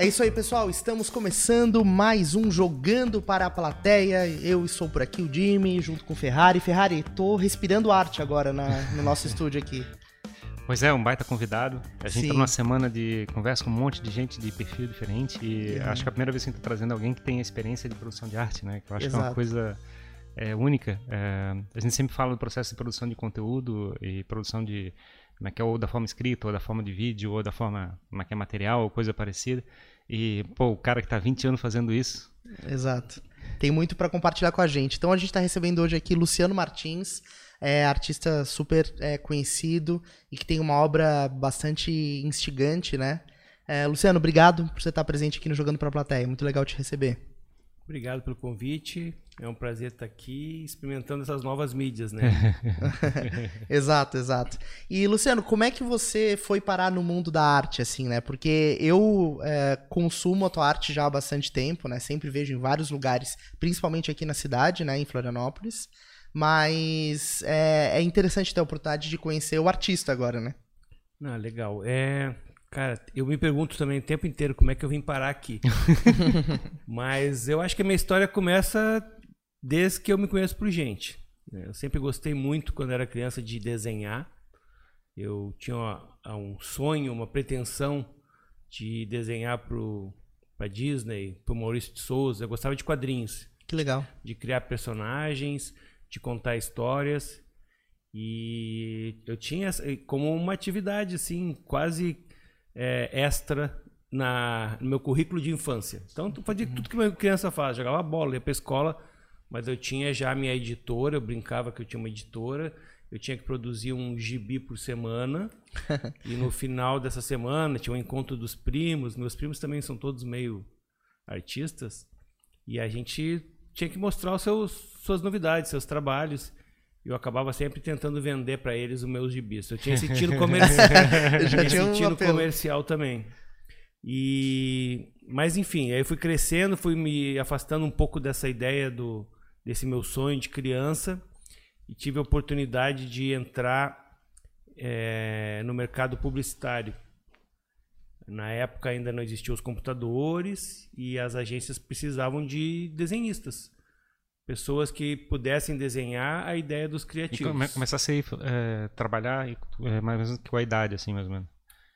É isso aí, pessoal. Estamos começando mais um Jogando para a Plateia. Eu estou por aqui, o Jimmy, junto com o Ferrari. Ferrari, tô respirando arte agora na, no nosso estúdio aqui. Pois é, um baita convidado. A gente Sim. tá numa semana de conversa com um monte de gente de perfil diferente e Uhum. acho que é a primeira vez que a gente tá trazendo alguém que tem experiência de produção de arte, né? Que eu acho que é Exato. uma coisa é, única. É, a gente sempre fala do processo de produção de conteúdo e produção de como é que é, ou da forma escrita, ou da forma de vídeo, ou da forma como é que é material, ou coisa parecida. E, pô, o cara que tá 20 anos fazendo isso, Exato. Tem muito para compartilhar com a gente. Então a gente está recebendo hoje aqui Luciano Martins, é artista super é, conhecido e que tem uma obra bastante instigante, né? É, Luciano, obrigado por você estar presente aqui no Jogando para a Plateia. Muito legal te receber. Obrigado pelo convite. É um prazer estar aqui experimentando essas novas mídias, né? exato, exato. E Luciano, como é que você foi parar no mundo da arte, assim, né? Porque eu é, consumo a tua arte já há bastante tempo, né? Sempre vejo em vários lugares, principalmente aqui na cidade, né? Em Florianópolis. Mas é, é interessante ter a oportunidade de conhecer o artista agora, né? Não, legal. É, cara, eu me pergunto também o tempo inteiro como é que eu vim parar aqui. Mas eu acho que a minha história começa desde que eu me conheço por gente. né? Eu sempre gostei muito quando era criança de desenhar. Eu tinha uma- um sonho, uma pretensão de desenhar para Disney, pro Maurício de Souza. Eu gostava de quadrinhos. Que legal. de criar personagens, de contar histórias. E eu tinha como uma atividade assim, quase é, extra na, no meu currículo de infância. Então, eu fazia tudo que uma criança faz, jogava bola, ia pra escola, mas eu tinha já a minha editora, eu brincava que eu tinha uma editora, eu tinha que produzir um gibi por semana. e no final dessa semana tinha o encontro dos primos, meus primos também são todos meio artistas. E a gente tinha que mostrar os seus, suas novidades, seus trabalhos. Eu acabava sempre tentando vender para eles os meus gibis. Eu tinha esse tiro comercial, esse um tiro comercial também. E mas enfim, aí eu fui crescendo, fui me afastando um pouco dessa ideia do desse meu sonho de criança e tive a oportunidade de entrar eh, no mercado publicitário. Na época ainda não existiam os computadores e as agências precisavam de desenhistas. Pessoas que pudessem desenhar a ideia dos e criativos. come, começasse a é, trabalhar e, é, mais ou menos com a idade, assim, mais ou menos.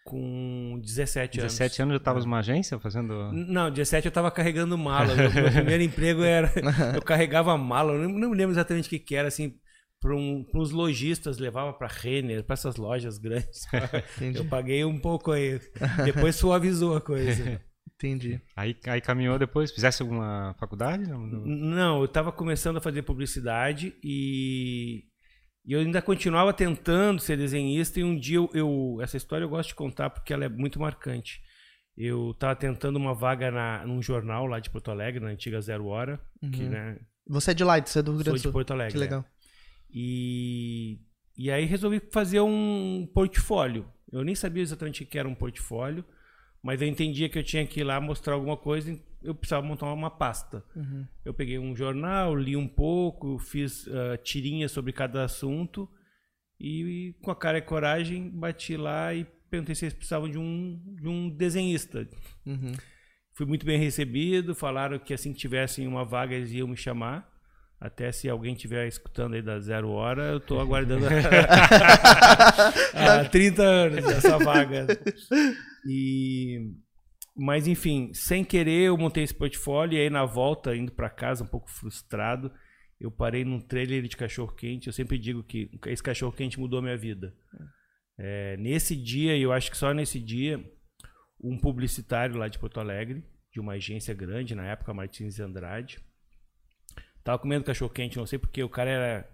Com 17 anos. 17 anos já tava numa agência fazendo... Não, 17 eu tava carregando mala. Meu, meu primeiro emprego era. Eu carregava mala, eu não, não me lembro exatamente o que, que era, assim, para um, uns lojistas, levava para Renner, para essas lojas grandes. Entendi. Eu paguei um pouco aí. Depois suavizou a coisa. Entendi. Aí, aí caminhou depois, fizesse alguma faculdade? Não, não- Não, eu estava começando a fazer publicidade e, e eu ainda continuava tentando ser desenhista. E um dia eu, eu- essa história eu gosto de contar porque ela é muito marcante. Eu estava tentando uma vaga na, num jornal lá de Porto Alegre, na antiga Zero Hora, que Uhum. né, Você é de lá, você é do Rio sou Grande do de Sul. Porto Alegre. Que legal. é. E, e aí resolvi fazer um portfólio. Eu nem sabia exatamente o que era um portfólio, mas eu entendia que eu tinha que ir lá mostrar alguma coisa, eu precisava montar uma pasta. Uhum. Eu peguei um jornal, li um pouco, fiz ah, tirinhas sobre cada assunto e, e com a cara e coragem bati lá e perguntei se eles precisavam de um, de um desenhista. Uhum. Fui muito bem recebido, falaram que assim que tivessem uma vaga eles iam me chamar. Até se alguém estiver escutando aí da Zero Hora, eu tô aguardando há 30 anos essa vaga. E mas enfim, sem querer eu montei esse portfólio e aí na volta indo para casa um pouco frustrado, eu parei num trailer de cachorro quente. Eu sempre digo que esse cachorro quente mudou a minha vida. É, nesse dia, e eu acho que só nesse dia, um publicitário lá de Porto Alegre, de uma agência grande, na época Martins e Andrade, tava comendo cachorro quente, não sei porque o cara era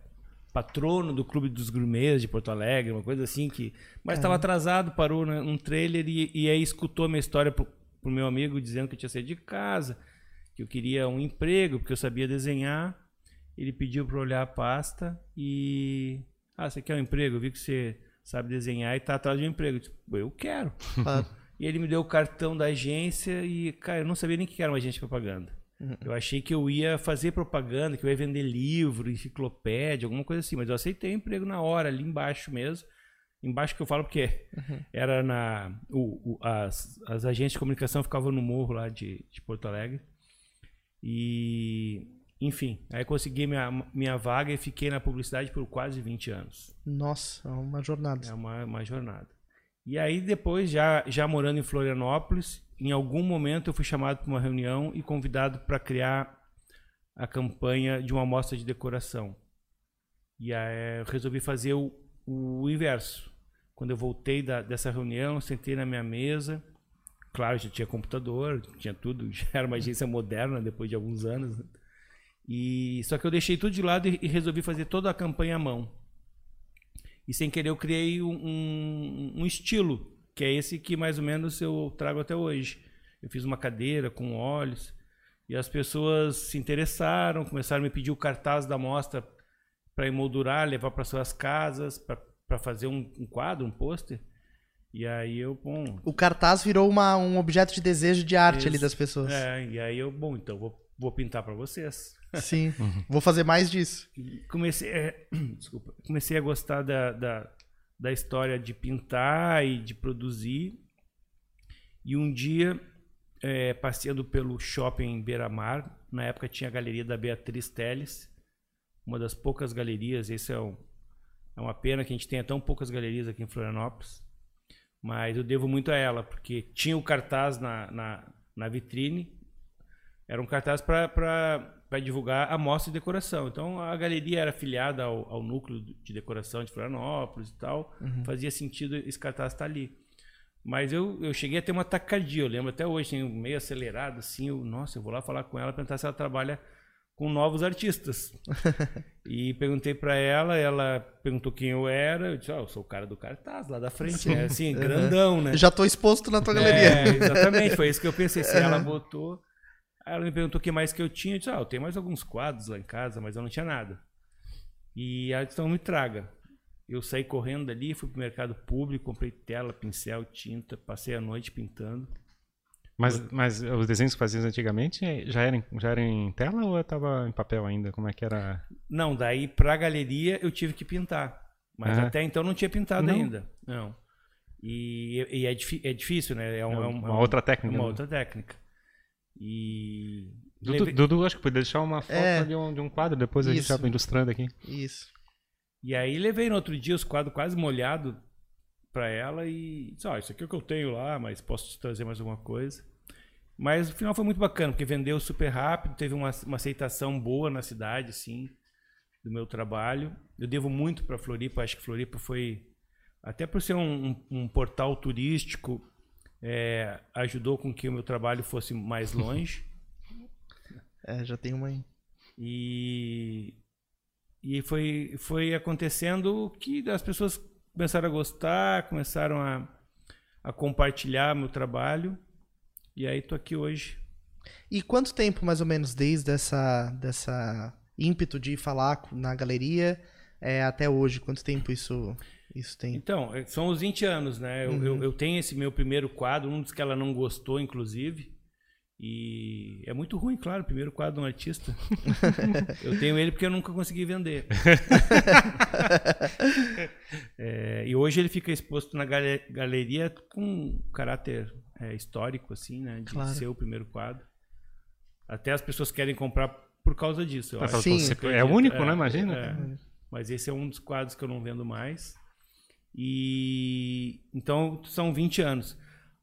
patrono do Clube dos Gourmets de Porto Alegre, uma coisa assim que, mas estava atrasado, parou né, num trailer e, e aí escutou a minha história pro, meu amigo dizendo que eu tinha saído de casa, que eu queria um emprego porque eu sabia desenhar. Ele pediu para olhar a pasta e ah, você quer um emprego? Eu vi que você sabe desenhar e tá atrás de um emprego. Eu, disse, eu quero. Claro. E ele me deu o cartão da agência e, cara, eu não sabia nem que era uma agência de propaganda. Eu achei que eu ia fazer propaganda, que eu ia vender livro, enciclopédia, alguma coisa assim, mas eu aceitei o emprego na hora, ali embaixo mesmo. Embaixo que eu falo porque uhum. era na. O, o, as, as agências de comunicação ficavam no morro lá de, de Porto Alegre. E. Enfim, aí consegui minha, minha vaga e fiquei na publicidade por quase 20 anos. Nossa, é uma jornada. É uma, uma jornada. E aí depois, já, já morando em Florianópolis, em algum momento eu fui chamado para uma reunião e convidado para criar a campanha de uma amostra de decoração. E aí eu resolvi fazer o, o inverso. Quando eu voltei da, dessa reunião, sentei na minha mesa. Claro, já tinha computador, tinha tudo, já era uma agência moderna depois de alguns anos. E só que eu deixei tudo de lado e, e resolvi fazer toda a campanha à mão. E sem querer eu criei um, um, um estilo, que é esse que mais ou menos eu trago até hoje. Eu fiz uma cadeira com olhos e as pessoas se interessaram, começaram a me pedir o cartaz da mostra para emoldurar, levar para suas casas, para fazer um, um, quadro, um pôster. E aí eu, bom. O cartaz virou uma, um objeto de desejo de arte isso, ali das pessoas. É, e aí eu, bom, então vou, vou pintar para vocês. Sim, uhum. vou fazer mais disso. comecei, é, desculpa, comecei a gostar da, da, da história de pintar e de produzir. E um dia, é, passeando pelo shopping Beira-Mar, na época tinha a galeria da Beatriz Teles, uma das poucas galerias. Esse é, um, é uma pena que a gente tenha tão poucas galerias aqui em Florianópolis. Mas eu devo muito a ela, porque tinha o cartaz na, na, na vitrine. Era um cartaz para divulgar a mostra de decoração. Então a galeria era afiliada ao, ao núcleo de decoração de Florianópolis e tal. Uhum. Fazia sentido esse cartaz estar ali. Mas eu, eu cheguei a ter uma taquicardia, eu lembro até hoje, meio acelerado, assim. Eu, nossa, eu vou lá falar com ela, perguntar se ela trabalha com novos artistas. e perguntei para ela, ela perguntou quem eu era, eu disse, oh, eu sou o cara do cartaz lá da frente, né? Assim, uhum. grandão, né? Já tô exposto na tua galeria. É, exatamente, foi isso que eu pensei, se ela botou. Aí ela me perguntou o que mais que eu tinha, eu disse, ah, eu tenho mais alguns quadros lá em casa, mas eu não tinha nada. E ela disse, então me traga. Eu saí correndo dali, fui pro mercado público, comprei tela, pincel, tinta, passei a noite pintando. Mas, mas os desenhos que faziam antigamente já eram, já eram em tela ou estava em papel ainda? Como é que era? Não, daí para a galeria eu tive que pintar. Mas ah. até então não tinha pintado não. ainda. Não. E, e é, é, difícil, né? É, um, é, é uma, uma outra técnica. Uma né? outra técnica. E. Dudu, leve... Dudu, acho que podia deixar uma foto é, de, um, de um quadro, depois isso. a gente vai ilustrando aqui. Isso. E aí levei no outro dia os quadros quase molhados para ela e disse, oh, isso aqui é o que eu tenho lá, mas posso te trazer mais alguma coisa. Mas o final foi muito bacana, porque vendeu super rápido, teve uma, uma aceitação boa na cidade, assim, do meu trabalho. Eu devo muito para Floripa, acho que Floripa foi, até por ser um, um, um portal turístico, é, ajudou com que o meu trabalho fosse mais longe. é, já tem uma aí. E, e foi, foi acontecendo que as pessoas começaram a gostar, começaram a, a compartilhar meu trabalho. E aí tô aqui hoje. E quanto tempo, mais ou menos, desde essa, dessa ímpeto de falar na galeria é, até hoje? Quanto tempo isso, isso tem? Então, é, são os 20 anos, né? Eu, uhum. eu, eu, tenho esse meu primeiro quadro, um dos que ela não gostou, inclusive. E é muito ruim, claro, o primeiro quadro de um artista. eu tenho ele porque eu nunca consegui vender. é, e hoje ele fica exposto na galeria com caráter é, histórico, assim, né? De claro. ser o primeiro quadro. Até as pessoas querem comprar por causa disso. Eu acho. Sim, é único, é, né? Imagina. É, mas esse é um dos quadros que eu não vendo mais. E então são 20 anos.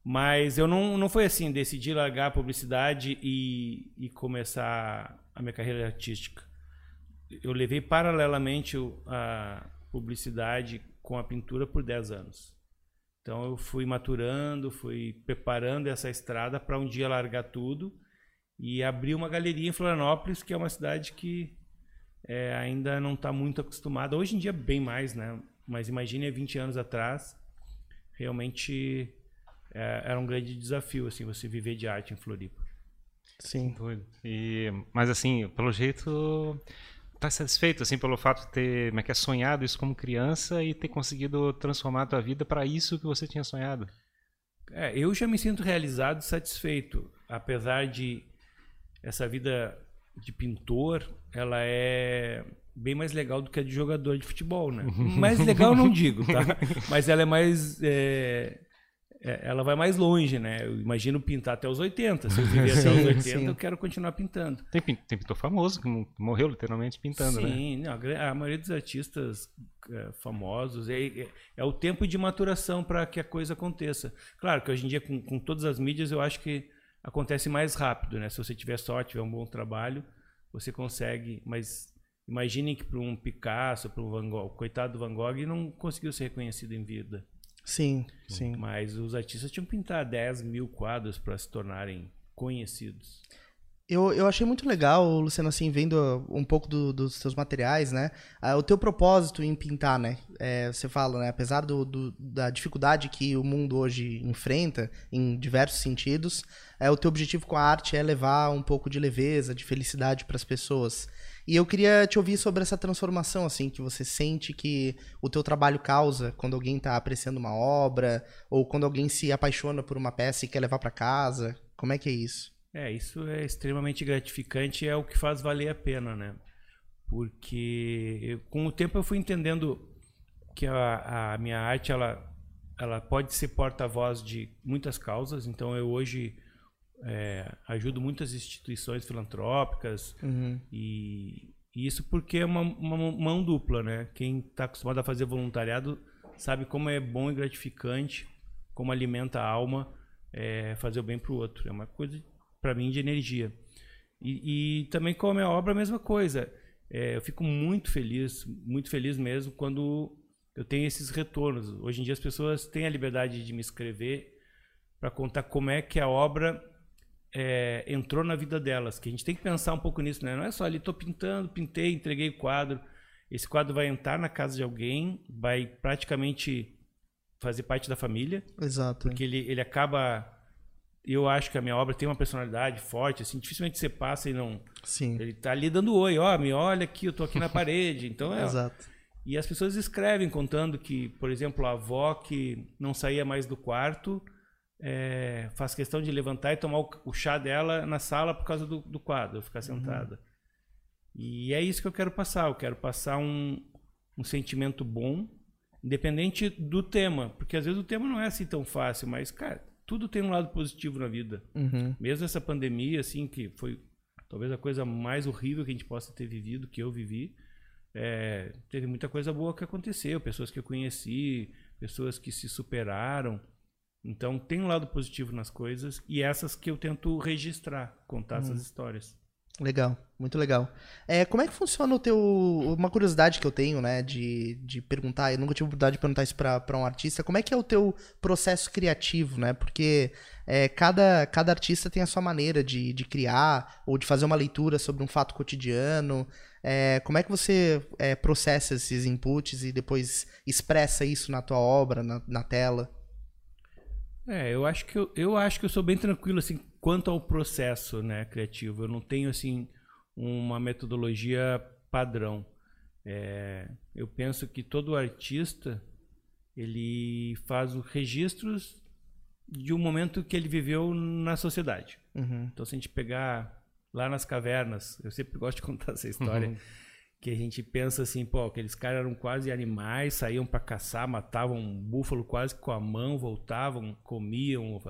Mas eu não, não foi assim, decidi largar a publicidade e, e começar a minha carreira artística. Eu levei paralelamente a publicidade com a pintura por 10 anos. Então eu fui maturando, fui preparando essa estrada para um dia largar tudo e abrir uma galeria em Florianópolis, que é uma cidade que é, ainda não está muito acostumada. Hoje em dia bem mais, né? Mas imagine 20 anos atrás, realmente é, era um grande desafio assim você viver de arte em Floripa. Sim. E, mas assim, pelo jeito tá satisfeito assim pelo fato de ter como é que é, sonhado isso como criança e ter conseguido transformar a tua vida para isso que você tinha sonhado? É, eu já me sinto realizado, satisfeito, apesar de essa vida de pintor, ela é bem mais legal do que a de jogador de futebol, né? mais legal não digo, tá? Mas ela é mais. É, ela vai mais longe, né? Eu imagino pintar até os 80. Se eu viver até os 80, sim. eu quero continuar pintando. Tem, tem pintor famoso que morreu literalmente pintando, sim, né? Sim, a maioria dos artistas é, famosos é, é, é, o tempo de maturação para que a coisa aconteça. Claro que hoje em dia, com, com todas as mídias, eu acho que acontece mais rápido, né? Se você tiver sorte, tiver um bom trabalho, você consegue, mas imaginem que para um Picasso, para um Van Gogh, coitado do Van Gogh, não conseguiu ser reconhecido em vida. Sim, sim. Mas os artistas tinham que pintar 10 mil quadros para se tornarem conhecidos. Eu, eu achei muito legal, Luciano, assim, vendo um pouco do, dos seus materiais, né? Ah, o teu propósito em pintar, né? É, você fala, né? Apesar do, do, da dificuldade que o mundo hoje enfrenta, em diversos sentidos, é, o teu objetivo com a arte é levar um pouco de leveza, de felicidade para as pessoas. E eu queria te ouvir sobre essa transformação, assim, que você sente que o teu trabalho causa quando alguém está apreciando uma obra, ou quando alguém se apaixona por uma peça e quer levar para casa. Como é que é isso? É, isso é extremamente gratificante é o que faz valer a pena, né? Porque eu, com o tempo eu fui entendendo que a, a minha arte ela, ela pode ser porta-voz de muitas causas. Então eu hoje é, ajudo muitas instituições filantrópicas uhum. e, e, isso porque é uma, uma mão dupla, né? Quem está acostumado a fazer voluntariado sabe como é bom e gratificante, como alimenta a alma é, fazer o bem para o outro. É uma coisa para mim de energia. E, e, também com a minha obra a mesma coisa. É, eu fico muito feliz, muito feliz mesmo quando eu tenho esses retornos. Hoje em dia as pessoas têm a liberdade de me escrever para contar como é que a obra é, entrou na vida delas. Que a gente tem que pensar um pouco nisso, né? Não é só ali, estou pintando, pintei, entreguei o quadro. Esse quadro vai entrar na casa de alguém, vai praticamente fazer parte da família. Exato. Porque ele, ele acaba eu acho que a minha obra tem uma personalidade forte, assim, dificilmente você passa e não. Sim. Ele tá ali dando oi, ó, me olha aqui, eu tô aqui na parede. Então é. Exato. E as pessoas escrevem contando que, por exemplo, a avó que não saía mais do quarto é, faz questão de levantar e tomar o, o, chá dela na sala por causa do, do quadro, ficar uhum. sentada. Uhum. E é isso que eu quero passar. Eu quero passar um, um sentimento bom, independente do tema, porque às vezes o tema não é assim tão fácil, mas cara tudo tem um lado positivo na vida. Uhum. Mesmo essa pandemia, assim, que foi talvez a coisa mais horrível que a gente possa ter vivido, que eu vivi, é, teve muita coisa boa que aconteceu, pessoas que eu conheci, pessoas que se superaram. Então tem um lado positivo nas coisas e essas que eu tento registrar, contar uhum. essas histórias. Legal, muito legal. É, como é que funciona o teu. Uma curiosidade que eu tenho, né, de, de perguntar, eu nunca tive oportunidade de perguntar isso para um artista, como é que é o teu processo criativo, né? Porque é, cada, cada artista tem a sua maneira de, de criar ou de fazer uma leitura sobre um fato cotidiano. É, como é que você é, processa esses inputs e depois expressa isso na tua obra, na, na tela? É, eu acho que eu, eu acho que eu sou bem tranquilo assim quanto ao processo, né, criativo. Eu não tenho assim uma metodologia padrão. É, eu penso que todo artista ele faz os registros de um momento que ele viveu na sociedade. Uhum. Então, se a gente pegar lá nas cavernas, eu sempre gosto de contar essa história. Uhum que a gente pensa assim, pô, aqueles caras eram quase animais, saíam para caçar, matavam um búfalo quase com a mão, voltavam, comiam.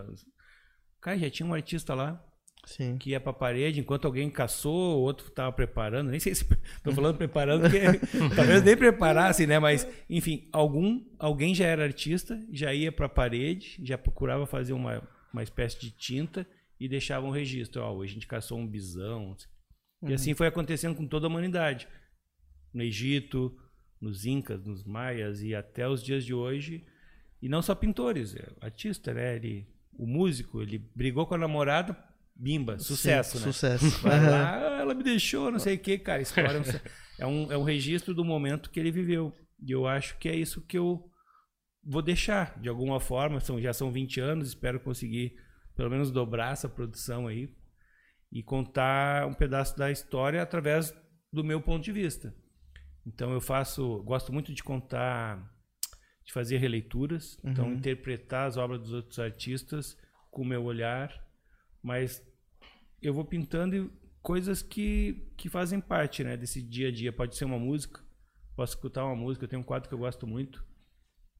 Cara, já tinha um artista lá Sim. que ia pra parede enquanto alguém caçou, o outro tava preparando. Nem sei se tô falando preparando, porque talvez nem preparasse, né? Mas, enfim, algum, alguém já era artista, já ia pra parede, já procurava fazer uma, uma espécie de tinta e deixava um registro. Ó, hoje a gente caçou um bisão. E assim uhum. foi acontecendo com toda a humanidade no Egito, nos Incas, nos Maias e até os dias de hoje. E não só pintores, é artista, né? Ele, o músico, ele brigou com a namorada, bimba, sucesso, Sim, né? Sucesso. Vai lá, ela me deixou, não sei o que, cara. História é um, é um registro do momento que ele viveu. E eu acho que é isso que eu vou deixar, de alguma forma. São, já são 20 anos, espero conseguir pelo menos dobrar essa produção aí e contar um pedaço da história através do meu ponto de vista. Então eu faço, gosto muito de contar, de fazer releituras, então, uhum. então interpretar as obras dos outros artistas com o meu olhar, mas eu vou pintando coisas que, que fazem parte né, desse dia a dia. Pode ser uma música, posso escutar uma música. Eu tenho um quadro que eu gosto muito,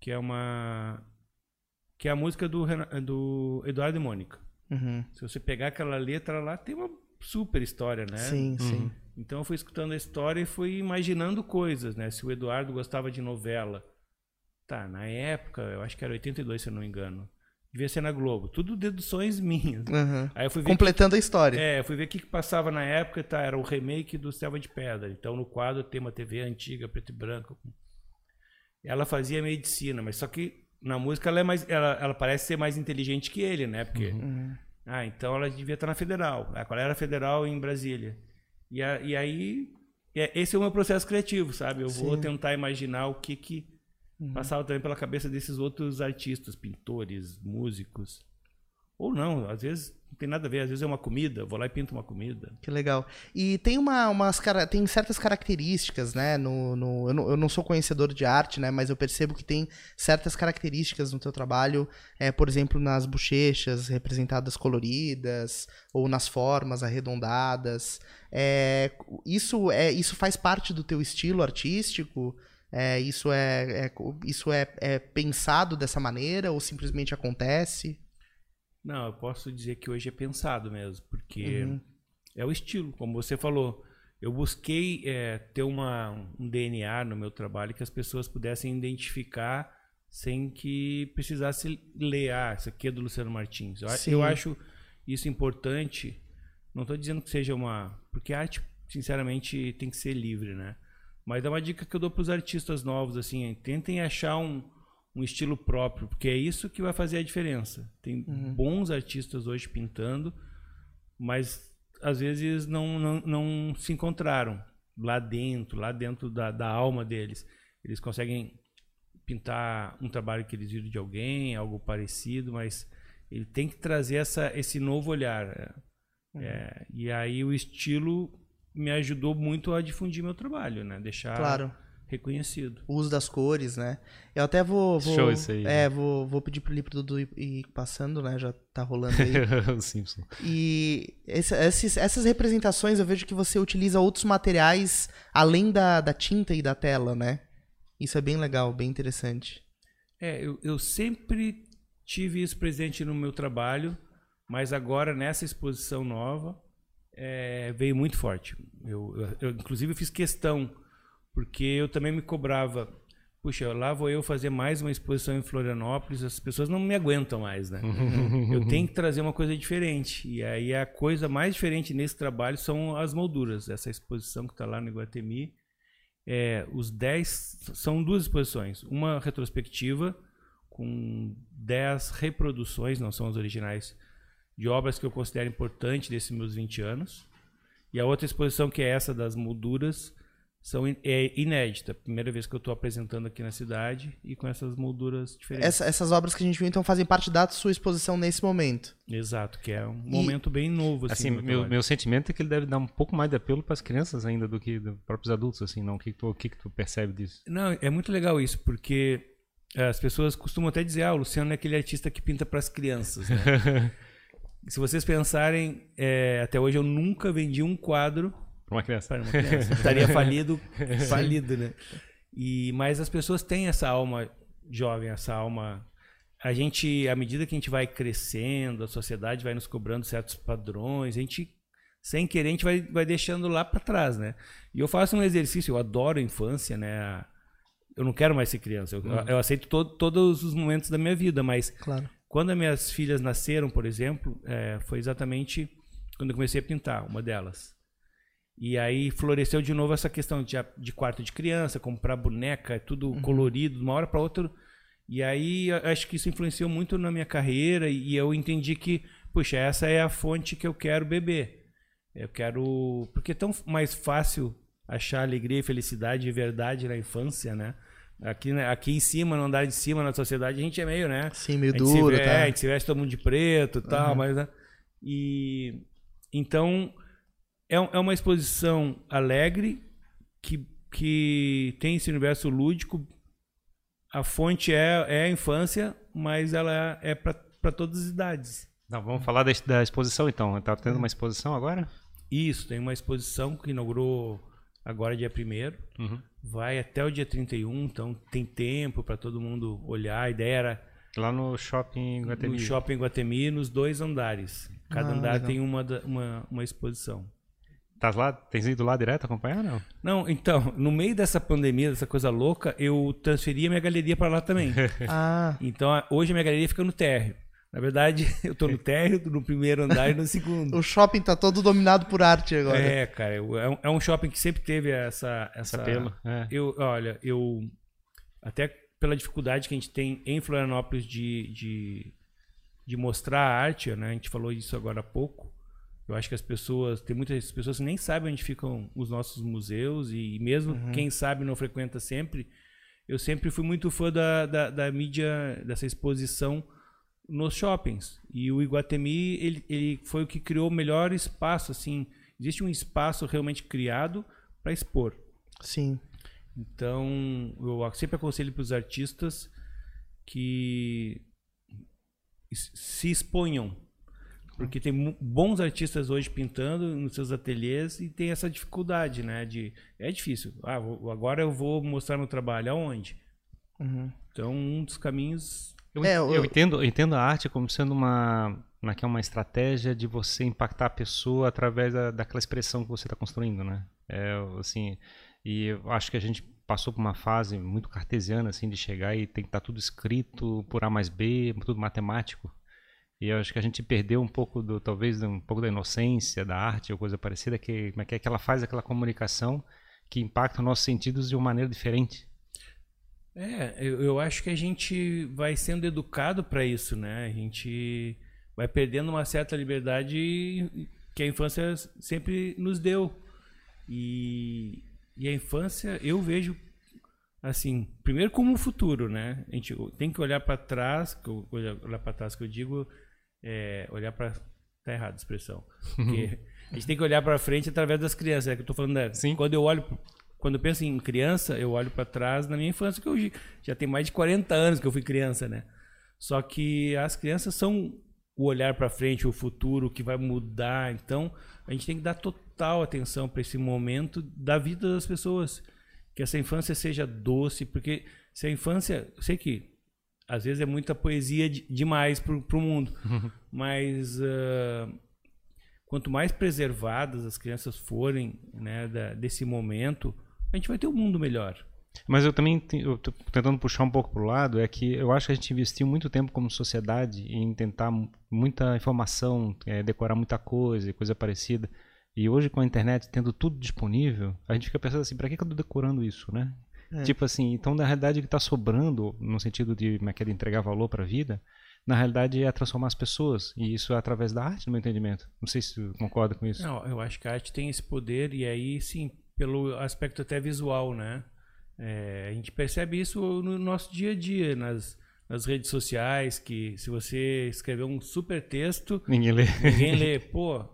que é uma que é a música do, do Eduardo e Mônica. Uhum. Se você pegar aquela letra lá, tem uma super história, né? Sim, Uhum. sim. Então eu fui escutando a história e fui imaginando coisas, né? Se o Eduardo gostava de novela. Tá, na época, eu acho que era 82, se eu não me engano. Devia ser na Globo. Tudo deduções minhas. Uhum. Aí eu fui Completando a história. é, eu fui ver o que, que passava na época, tá? Era o remake do Selva de Pedra. Então, no quadro tem uma TV antiga, preto e branco. Ela fazia medicina, mas só que na música ela é mais. Ela, ela parece ser mais inteligente que ele, né? Porque. Uhum. Ah, então ela devia estar na federal. Ah, qual era a federal em Brasília? E, a- e aí. é- esse é o meu processo criativo, sabe? Eu vou Sim. tentar imaginar o que que passava também pela cabeça desses outros artistas, pintores, músicos. Ou não, às vezes não tem nada a ver, às vezes é uma comida, vou lá e pinto uma comida. Que legal. E tem uma, umas tem certas características, né? No, no, eu, não, eu não sou conhecedor de arte, né? Mas eu percebo que tem certas características no teu trabalho, é, por exemplo, nas bochechas representadas coloridas ou nas formas arredondadas. É, isso é isso faz parte do teu estilo artístico? É, isso é, é- isso é, é pensado dessa maneira ou simplesmente acontece? Não, eu posso dizer que hoje é pensado mesmo, porque Uhum. é o estilo, como você falou. Eu busquei é, ter uma, um DNA no meu trabalho que as pessoas pudessem identificar sem que precisasse ler, ah, isso aqui é do Luciano Martins. Eu, Sim. eu acho isso importante. Não estou dizendo que seja uma. Porque a arte, sinceramente, tem que ser livre, né? Mas é uma dica que eu dou para os artistas novos, assim, tentem achar um, um estilo próprio, porque é isso que vai fazer a diferença. Tem bons artistas hoje pintando, mas às vezes não, não, não se encontraram lá dentro, lá dentro da, da alma deles. Eles conseguem pintar um trabalho que eles viram de alguém, algo parecido, mas ele tem que trazer essa, esse novo olhar. É, e aí o estilo me ajudou muito a difundir meu trabalho, né? Deixar Claro. Reconhecido. o uso das cores, né? Eu até vou. vou Show isso aí, É, vou, vou pedir pro Li pro Dudu ir, ir passando, né? Já tá rolando aí. Simpson. e esse- esses- essas representações eu vejo que você utiliza outros materiais além da, da tinta e da tela, né? Isso é bem legal, bem interessante. É, eu, eu sempre tive isso presente no meu trabalho, mas agora nessa exposição nova é, veio muito forte. Eu, eu- eu, inclusive fiz questão, porque eu também me cobrava. Puxa, lá vou eu fazer mais uma exposição em Florianópolis, as pessoas não me aguentam mais, né? eu tenho que trazer uma coisa diferente. E aí a coisa mais diferente nesse trabalho são as molduras. Essa exposição que está lá no Iguatemi. É, os 10 são duas exposições. Uma retrospectiva com 10 reproduções, não são as originais, de obras que eu considero importantes desses meus 20 anos. E a outra exposição, que é essa das molduras, são, in- é inédita. Primeira vez que eu estou apresentando aqui na cidade e com essas molduras diferentes. Essa- essas obras que a gente viu, então, fazem parte da sua exposição nesse momento. Exato, que é um momento bem novo. Assim, Assim, no meu meu, sentimento é que ele deve dar um pouco mais de apelo para as crianças ainda do que dos próprios adultos, assim, não? O que, que tu, o que, que tu percebe disso? Não, é muito legal isso, porque eh, as pessoas costumam até dizer, ah, o Luciano é aquele artista que pinta para as crianças. Né? Se vocês pensarem, eh, até hoje eu nunca vendi um quadro Para uma criança. para uma criança. Estaria falido, falido, né? E, mas as pessoas têm essa alma jovem, essa alma. A gente, à medida que a gente vai crescendo, a sociedade vai nos cobrando certos padrões, a gente, sem querer, a gente vai, vai deixando lá para trás, né? E eu faço um exercício, eu adoro a infância, né? Eu não quero mais ser criança, eu, eu aceito to- todos os momentos da minha vida, mas Claro. quando as minhas filhas nasceram, por exemplo, é, foi exatamente quando eu comecei a pintar, uma delas. E aí floresceu de novo essa questão de, de quarto de criança, comprar boneca, tudo colorido, de uma hora para outra. E aí acho que isso influenciou muito na minha carreira e eu entendi que, puxa, essa é a fonte que eu quero beber. Eu quero. Porque é tão mais fácil achar alegria e felicidade e verdade na infância, né? Aqui, né, aqui em cima, no andar de cima, na sociedade, a gente é meio, né? Sim, meio duro, vê- tá? é, a gente se veste todo mundo de preto e tal, mas né? e então é, é uma exposição alegre que, que tem esse universo lúdico. A fonte é, é a infância, mas ela é para todas as idades. Não, vamos falar da, da exposição então. Tá tendo uma exposição agora? Isso, tem uma exposição que inaugurou agora dia 1 Uhum. vai até o dia 31, então tem tempo para todo mundo olhar. A ideia era Lá no shopping Guatemi. no shopping Guatemi, nos dois andares. Cada Ah, andar legal. tem uma, uma, uma exposição. Tá lá? Tens ido lá direto acompanhar não? Não, então, no meio dessa pandemia, dessa coisa louca, eu transferi a minha galeria para lá também. Ah, Então, hoje a minha galeria fica no térreo. Na verdade, eu tô no térreo, no primeiro andar e no segundo. o shopping tá todo dominado por arte agora. É, cara, eu- é um, é um shopping que sempre teve essa... Esse essa apelo. É. Eu, olha, eu... Até pela dificuldade que a gente tem em Florianópolis de, de, de mostrar a arte, né? A gente falou isso agora há pouco. Eu acho que as pessoas... Tem muitas pessoas que nem sabem onde ficam os nossos museus e mesmo quem sabe não frequenta sempre. Eu sempre fui muito fã da, da, da mídia, dessa exposição nos shoppings. E o Iguatemi, ele, ele foi o que criou o melhor espaço, assim. Existe um espaço realmente criado para expor. Sim. Então, eu sempre aconselho para os artistas que se exponham. Porque tem bons artistas hoje pintando nos seus ateliês e tem essa dificuldade, né? De, é difícil. Ah, vou- agora eu vou mostrar meu trabalho. Aonde? Uhum. Então, um dos caminhos Eu, É, eu eu- entendo, eu entendo a arte como sendo uma, uma, que é uma estratégia de você impactar a pessoa através da, daquela expressão que você está construindo, né? É, assim, e eu acho que a gente passou por uma fase muito cartesiana, assim, de chegar e tem que estar tudo escrito por A mais B, tudo matemático. E eu acho que a gente perdeu um pouco do, talvez, um pouco da inocência da arte ou coisa parecida, que, como é que é que ela faz aquela comunicação que impacta os nossos sentidos de uma maneira diferente. É, eu, eu acho que a gente vai sendo educado para isso, né? A gente vai perdendo uma certa liberdade que a infância sempre nos deu. E, e a infância eu vejo assim, primeiro como um futuro, né? A gente tem que olhar para trás, olhar para trás que eu digo, é, olhar para tá errado a expressão. Porque a gente tem que olhar para frente através das crianças, é que eu tô falando, né? Sim. Quando eu olho quando eu penso em criança, eu olho para trás na minha infância, que eu já- tem mais de 40 anos que eu fui criança, né? Só que as crianças são o olhar para frente, o futuro, o que vai mudar. Então, a gente tem que dar total atenção para esse momento da vida das pessoas. Que essa infância seja doce, porque se a infância. Sei que às vezes é muita poesia de- demais para o mundo, mas ah, quanto mais preservadas as crianças forem né, da- desse momento, a gente vai ter um mundo melhor. Mas eu também eu tô tentando puxar um pouco pro lado é que eu acho que a gente investiu muito tempo como sociedade em tentar mu- muita informação, eh, decorar muita coisa, e coisa parecida. E hoje com a internet tendo tudo disponível, a gente fica pensando assim, para que, que eu tô decorando isso, né? É. Tipo assim, então na realidade o que está sobrando, no sentido de, de entregar valor para a vida, na realidade é transformar as pessoas. E isso é através da arte, no meu entendimento. Não sei se você concorda com isso. Não, eu acho que a arte tem esse poder e aí sim, pelo aspecto até visual, né? É, a gente percebe isso no nosso dia a dia, nas, nas redes sociais, que se você escrever um super texto, Ninguém lê. ninguém lê, pô,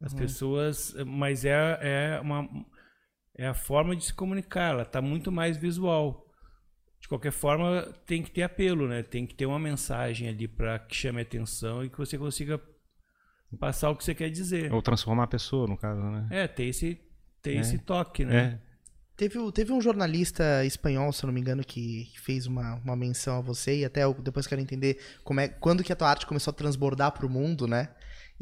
as pessoas, mas é, é uma é a forma de se comunicar, ela tá muito mais visual. De qualquer forma, tem que ter apelo, né? Tem que ter uma mensagem ali para que chame a atenção e que você consiga passar o que você quer dizer. Ou transformar a pessoa, no caso, né? É, tem esse, tem É. esse toque, né? É. Teve, o- teve um jornalista espanhol, se eu não me engano, que fez uma, uma menção a você e até eu depois quero entender como é, quando que a tua arte começou a transbordar pro mundo, né?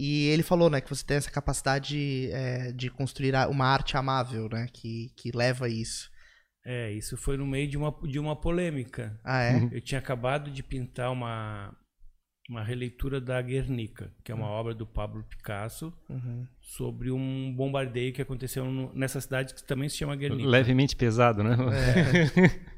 E ele falou, né, que você tem essa capacidade é, de construir uma arte amável, né, que, que leva a isso. É, isso foi no meio de uma, de uma polêmica. Ah, é? Eu tinha acabado de pintar uma, uma releitura da Guernica, que é uma obra do Pablo Picasso, Uhum. sobre um bombardeio que aconteceu no- nessa cidade que também se chama Guernica. Levemente pesado, né?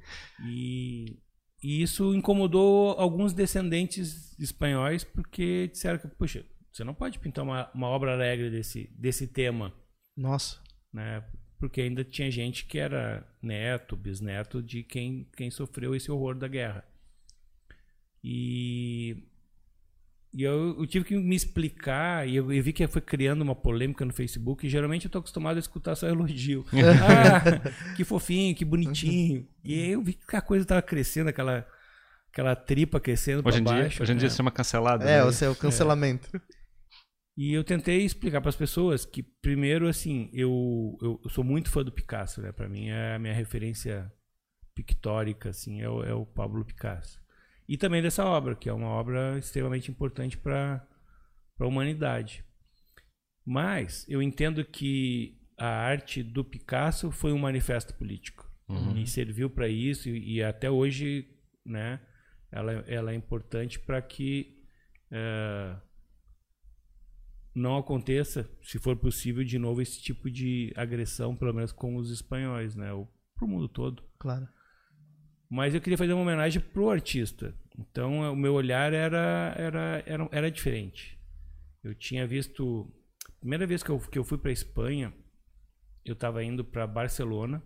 E, e isso incomodou alguns descendentes espanhóis porque disseram que, puxa, você não pode pintar uma, uma obra alegre desse, desse tema, Nossa. né? Porque ainda tinha gente que era neto, bisneto de quem, quem sofreu esse horror da guerra. E, e eu, eu tive que me explicar, e eu, eu vi que foi criando uma polêmica no Facebook, e geralmente eu tô acostumado a escutar só elogio. ah, que fofinho, que bonitinho. E aí eu vi que a coisa tava crescendo, aquela, aquela tripa crescendo Hoje em pra dia, baixo. hoje em dia né? se chama cancelado. É, né? o seu cancelamento. E eu tentei explicar para as pessoas que, primeiro, assim, eu, eu, eu sou muito fã do Picasso, né? Para mim é a minha referência pictórica, assim, é o, é o Pablo Picasso. E também dessa obra, que é uma obra extremamente importante para a humanidade. Mas eu entendo que a arte do Picasso foi um manifesto político uhum. e serviu para isso e, e, até hoje, né? Ela, ela é importante para que uh, não aconteça, se for possível, de novo esse tipo de agressão, pelo menos com os espanhóis, né? Para o mundo todo. Claro. Mas eu queria fazer uma homenagem pro artista. Então o meu olhar era era era, era diferente. Eu tinha visto primeira vez que eu, que eu fui para Espanha, eu estava indo para Barcelona,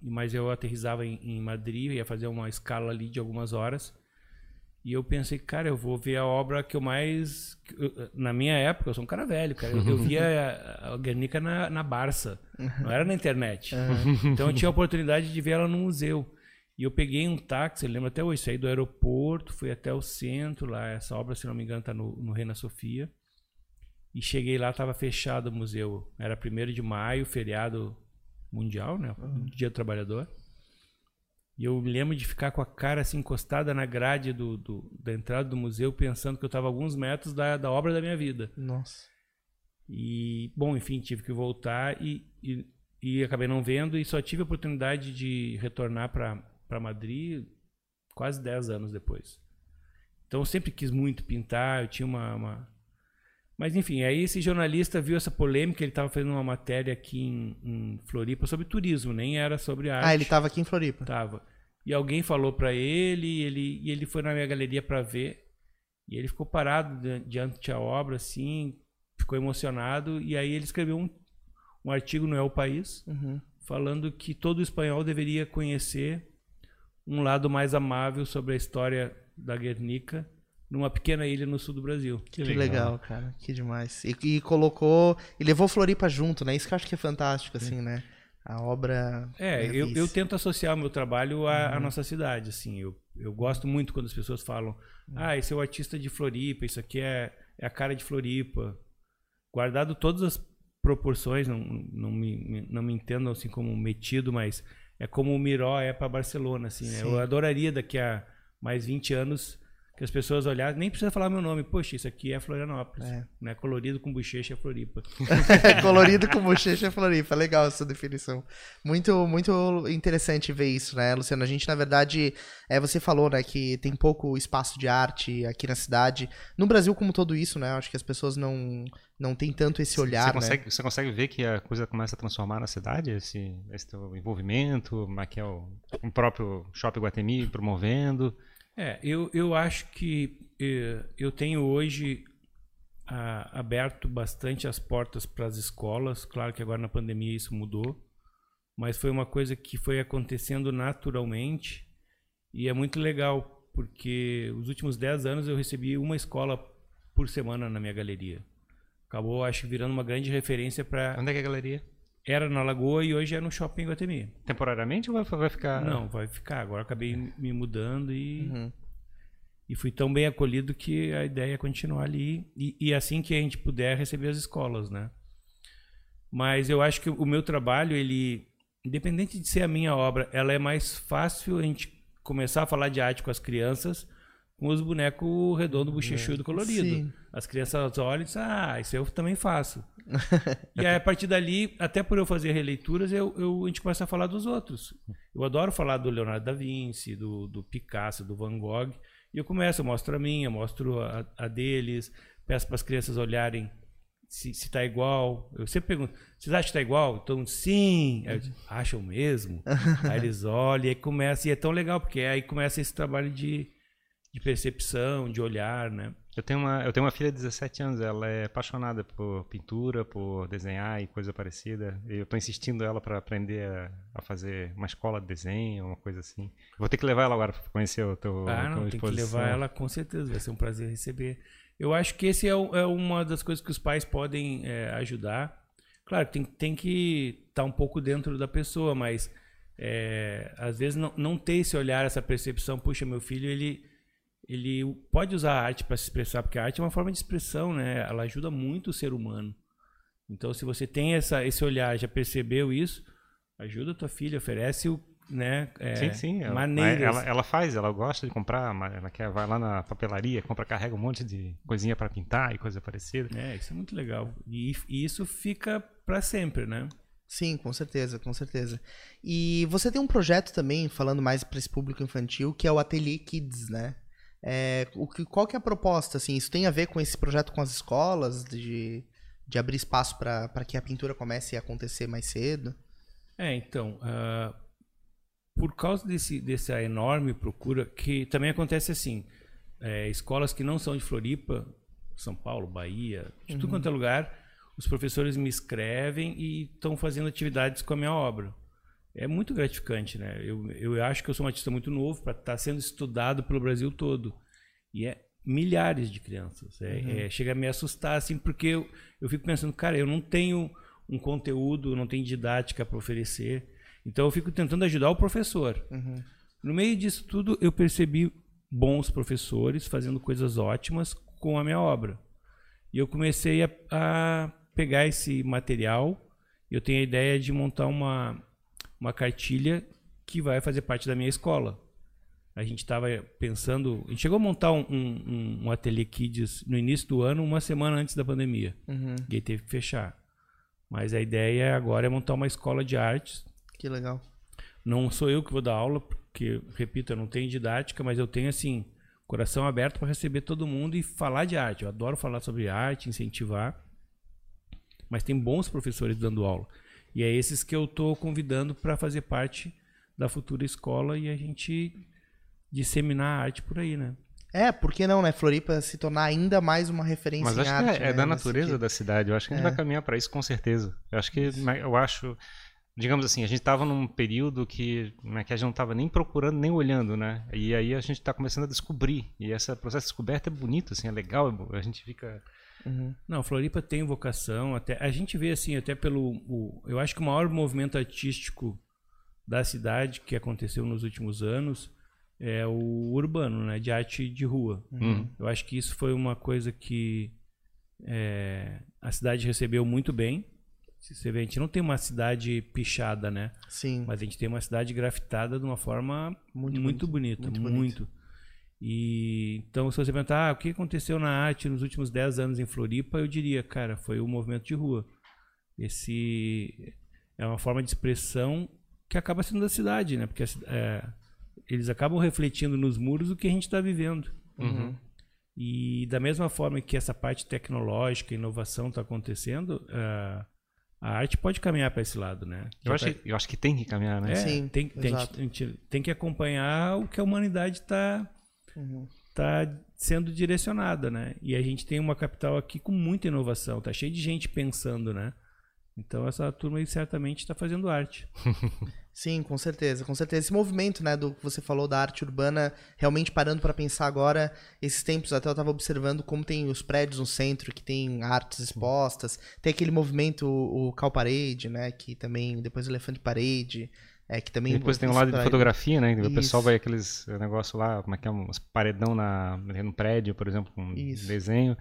mas eu aterrizava em, em Madrid, ia fazer uma escala ali de algumas horas. E eu pensei, cara, eu vou ver a obra que eu mais. Na minha época, eu sou um cara velho, cara. Eu via a Guernica na, na Barça, não era na internet. Então eu tinha a oportunidade de ver ela no museu. E eu peguei um táxi, lembro até hoje, saí do aeroporto, fui até o centro, lá, essa obra, se não me engano, está no, no Reina Sofia. E cheguei lá, estava fechado o museu. Era 1 de maio, feriado mundial, né? Uhum. Dia do Trabalhador. E eu me lembro de ficar com a cara assim encostada na grade do, do da entrada do museu, pensando que eu estava alguns metros da, da obra da minha vida. Nossa. E, bom, enfim, tive que voltar e, e, e acabei não vendo e só tive a oportunidade de retornar para Madrid quase 10 anos depois. Então eu sempre quis muito pintar, eu tinha uma, uma... Mas enfim, aí esse jornalista viu essa polêmica, ele estava fazendo uma matéria aqui em, em, Floripa sobre turismo, nem era sobre arte. Ah, ele estava aqui em Floripa. Tava. E alguém falou para ele, e ele, e ele foi na minha galeria para ver. E ele ficou parado diante da obra, assim, ficou emocionado. E aí ele escreveu um, um artigo no El País, uhum. falando que todo espanhol deveria conhecer um lado mais amável sobre a história da Guernica numa pequena ilha no sul do Brasil. Que, que legal. legal. cara. Que demais. E, e, colocou. E levou Floripa junto, né? Isso que eu acho que é fantástico, assim, né? A obra. É, eu, eu, tento associar o meu trabalho à, uhum. à, nossa cidade, assim. Eu, eu gosto muito quando as pessoas falam: uhum. ah, esse é o artista de Floripa, isso aqui é, é a cara de Floripa. Guardado todas as proporções, não, não, me, não me entendam assim como metido, mas é como o Miró é para Barcelona, assim. Né? Eu adoraria daqui a mais 20 anos que as pessoas olharem, nem precisa falar meu nome, poxa, isso aqui é Florianópolis, é. né? Colorido com bochecha é Floripa. Colorido com bochecha é Floripa, legal essa definição. Muito, muito interessante ver isso, né, Luciano? A gente, na verdade, é, você falou, né, que tem pouco espaço de arte aqui na cidade. No Brasil, como todo isso, né, acho que as pessoas não, não têm tanto esse olhar, você consegue, né? Você consegue ver que a coisa começa a transformar na cidade, esse, esse envolvimento, aqui é o, o próprio Shopping Guatemi promovendo... É, eu, eu acho que eh, eu tenho hoje a, aberto bastante as portas para as escolas. Claro que agora na pandemia isso mudou, mas foi uma coisa que foi acontecendo naturalmente e é muito legal, porque os últimos 10 anos eu recebi uma escola por semana na minha galeria. Acabou, acho, virando uma grande referência para. Onde é que é a galeria? Era na Lagoa e hoje é no Shopping Guatemi. Temporariamente ou vai ficar? Não, vai ficar. Agora acabei me mudando e, uhum. e fui tão bem acolhido que a ideia é continuar ali. E, e, assim que a gente puder receber as escolas, né? Mas eu acho que o meu trabalho, ele, independente de ser a minha obra, ela é mais fácil a gente começar a falar de arte com as crianças com os bonecos redondo, bochechudo, colorido. Sim. As crianças olham e dizem, ah, isso eu também faço. e aí, a partir dali, até por eu fazer releituras, eu, eu, a gente começa a falar dos outros. Eu adoro falar do Leonardo da Vinci, do, do Picasso, do Van Gogh. E eu começo, eu mostro a minha, mostro a, a deles, peço para as crianças olharem se está igual. Eu sempre pergunto, vocês acham que está igual? Então, sim. Aí, acham mesmo? aí eles olham e aí começa. E é tão legal, porque aí começa esse trabalho de de percepção, de olhar, né? Eu tenho uma, eu tenho uma filha de 17 anos, ela é apaixonada por pintura, por desenhar e coisa parecida. Eu estou insistindo ela para aprender a, a, fazer uma escola de desenho, uma coisa assim. Vou ter que levar ela agora para conhecer o teu Ah, não, tem que levar ela com certeza, vai ser um prazer receber. Eu acho que esse é, é uma das coisas que os pais podem é, ajudar. Claro, tem, tem que estar tá um pouco dentro da pessoa, mas é, às vezes não, não ter esse olhar, essa percepção, puxa, meu filho, ele ele pode usar a arte para se expressar, porque a arte é uma forma de expressão, né? Ela ajuda muito o ser humano. Então, se você tem essa, esse olhar, já percebeu isso, ajuda a tua filha, oferece o né? É, sim, sim. Ela, maneiras. Ela, ela, faz, ela gosta de comprar, ela quer, vai lá na papelaria, compra, carrega um monte de coisinha para pintar e coisa parecida. É, isso é muito legal. E, e isso fica para sempre, né? Sim, com certeza, com certeza. E você tem um projeto também, falando mais para esse público infantil, que é o Ateliê Kids, né? É, o que, qual que é a proposta? Assim, isso tem a ver com esse projeto com as escolas, de, de abrir espaço para que a pintura comece a acontecer mais cedo? É, então, uh, por causa desse, dessa enorme procura, que também acontece assim, é, escolas que não são de Floripa, São Paulo, Bahia, de uhum. tudo quanto é lugar, os professores me escrevem e estão fazendo atividades com a minha obra. É muito gratificante, né? Eu, eu acho que eu sou um artista muito novo para estar tá sendo estudado pelo Brasil todo. E é milhares de crianças. É, uhum. é, chega a me assustar, assim, porque eu, eu fico pensando, cara, eu não tenho um conteúdo, não tenho didática para oferecer. Então eu fico tentando ajudar o professor. Uhum. No meio disso tudo, eu percebi bons professores fazendo coisas ótimas com a minha obra. E eu comecei a, a pegar esse material. Eu tenho a ideia de montar uma, uma cartilha que vai fazer parte da minha escola. A gente estava pensando. A gente chegou a montar um, um, um ateliê Kids no início do ano, uma semana antes da pandemia. Uhum. E aí teve que fechar. Mas a ideia agora é montar uma escola de artes que legal. Não sou eu que vou dar aula, porque, repito, eu não tenho didática, mas eu tenho, assim, coração aberto para receber todo mundo e falar de arte. Eu adoro falar sobre arte, incentivar. Mas tem bons professores dando aula. E é esses que eu estou convidando para fazer parte da futura escola e a gente disseminar a arte por aí, né? É, por que não, né? Floripa se tornar ainda mais uma referência Mas acho em arte. Que é, é né? da natureza da cidade. Eu acho que a gente é. vai caminhar para isso com certeza. Eu acho que eu acho digamos assim, a gente estava num período que, né, que a gente não estava nem procurando, nem olhando, né? E aí a gente está começando a descobrir. E esse processo de descoberta é bonito, assim, é legal, a gente fica... Uhum. Não, Floripa tem vocação, até a gente vê assim, até pelo... O, eu acho que o maior movimento artístico da cidade que aconteceu nos últimos anos é o urbano, né? De arte de rua. Uhum. Eu acho que isso foi uma coisa que é, a cidade recebeu muito bem você vê, a gente não tem uma cidade pichada, né? Sim. Mas a gente tem uma cidade grafitada de uma forma muito, muito bonita. Muito, muito. E então, se você perguntar ah, o que aconteceu na arte nos últimos 10 anos em Floripa, eu diria, cara, foi o movimento de rua. Esse é uma forma de expressão que acaba sendo da cidade, né? Porque é, eles acabam refletindo nos muros o que a gente está vivendo. Uhum. E da mesma forma que essa parte tecnológica, inovação está acontecendo, uh, a arte pode caminhar para esse lado, né? Eu acho, eu acho que tem que caminhar, né? É, Sim, tem, tem, tem, tem, que acompanhar o que a humanidade está uhum. tá sendo direcionada, né? E a gente tem uma capital aqui com muita inovação, tá cheio de gente pensando, né? Então essa turma aí certamente está fazendo arte. Sim, com certeza, com certeza. Esse movimento, né, do que você falou da arte urbana, realmente parando para pensar agora, esses tempos até eu estava observando como tem os prédios no centro que tem artes expostas, tem aquele movimento, o, o Cal Parade, né, que também, depois o Elefante Parade, é, que também... E depois tem um lado de fotografia, né, o pessoal vai aqueles negócio lá, como é que é, uns paredão na, no prédio, por exemplo, com um desenho...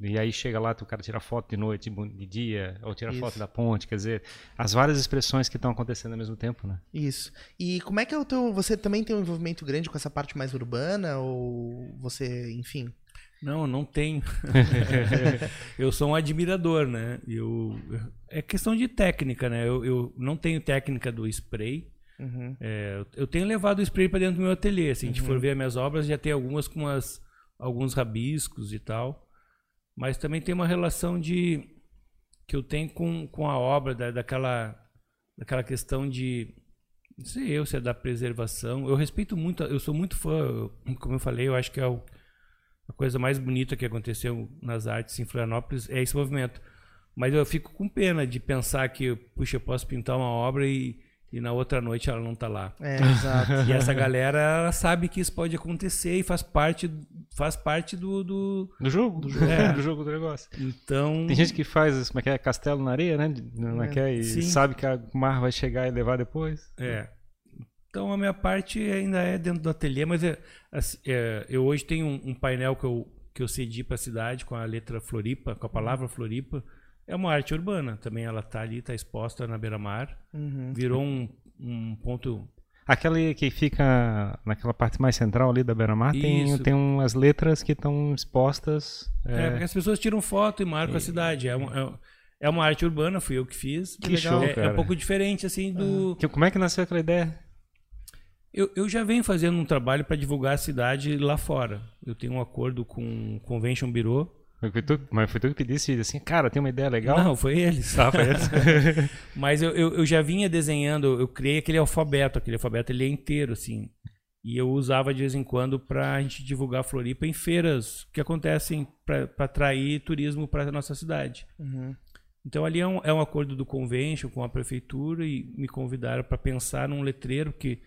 E aí chega lá, o cara tira foto de noite, de dia, ou tira Isso. foto da ponte, quer dizer, as várias expressões que estão acontecendo ao mesmo tempo, né? Isso. E como é que é o teu. Você também tem um envolvimento grande com essa parte mais urbana? Ou você, enfim? Não, não tenho. eu sou um admirador, né? Eu, é questão de técnica, né? Eu, eu não tenho técnica do spray. Uhum. É, eu tenho levado o spray para dentro do meu ateliê. Se a gente uhum. for ver as minhas obras, já tem algumas com umas, alguns rabiscos e tal mas também tem uma relação de que eu tenho com, com a obra da, daquela daquela questão de não sei eu se é da preservação eu respeito muito eu sou muito fã como eu falei eu acho que é o, a coisa mais bonita que aconteceu nas artes em Florianópolis é esse movimento mas eu fico com pena de pensar que puxa eu posso pintar uma obra e e na outra noite ela não está lá. É, exato. E essa galera sabe que isso pode acontecer e faz parte, faz parte do. Do, do jogo. Do jogo, é. do jogo do negócio. Então. Tem gente que faz como é que é, castelo na areia, né? Como é que é, e Sim. sabe que a mar vai chegar e levar depois. É. Então a minha parte ainda é dentro do ateliê, mas é, é, eu hoje tenho um, um, painel que eu, que eu cedi para a cidade com a letra Floripa, com a palavra Floripa. É uma arte urbana, também ela está ali, está exposta na beira-mar. Uhum. Virou um, um ponto Aquela que fica naquela parte mais central ali da beira-mar tem, tem umas letras que estão expostas. É... é... porque as pessoas tiram foto e marcam e... a cidade. É uma, é, é uma arte urbana, fui eu que fiz. Que, que show, é, cara. é um pouco diferente, assim, do... Que, como é que nasceu aquela ideia? Eu, eu já venho fazendo um trabalho para divulgar a cidade lá fora. Eu tenho um acordo com o Convention Bureau, foi tu, mas foi tu que pedisse assim, cara, tem uma ideia legal? Não, foi eles. Ah, foi eles. mas eu, eu, eu, já vinha desenhando, eu criei aquele alfabeto, aquele alfabeto ele é inteiro, assim. E eu usava de vez em quando para a gente divulgar Floripa em feiras que acontecem para atrair turismo para a nossa cidade. Uhum. Então ali é um, é um acordo do convention com a prefeitura e me convidaram para pensar num letreiro que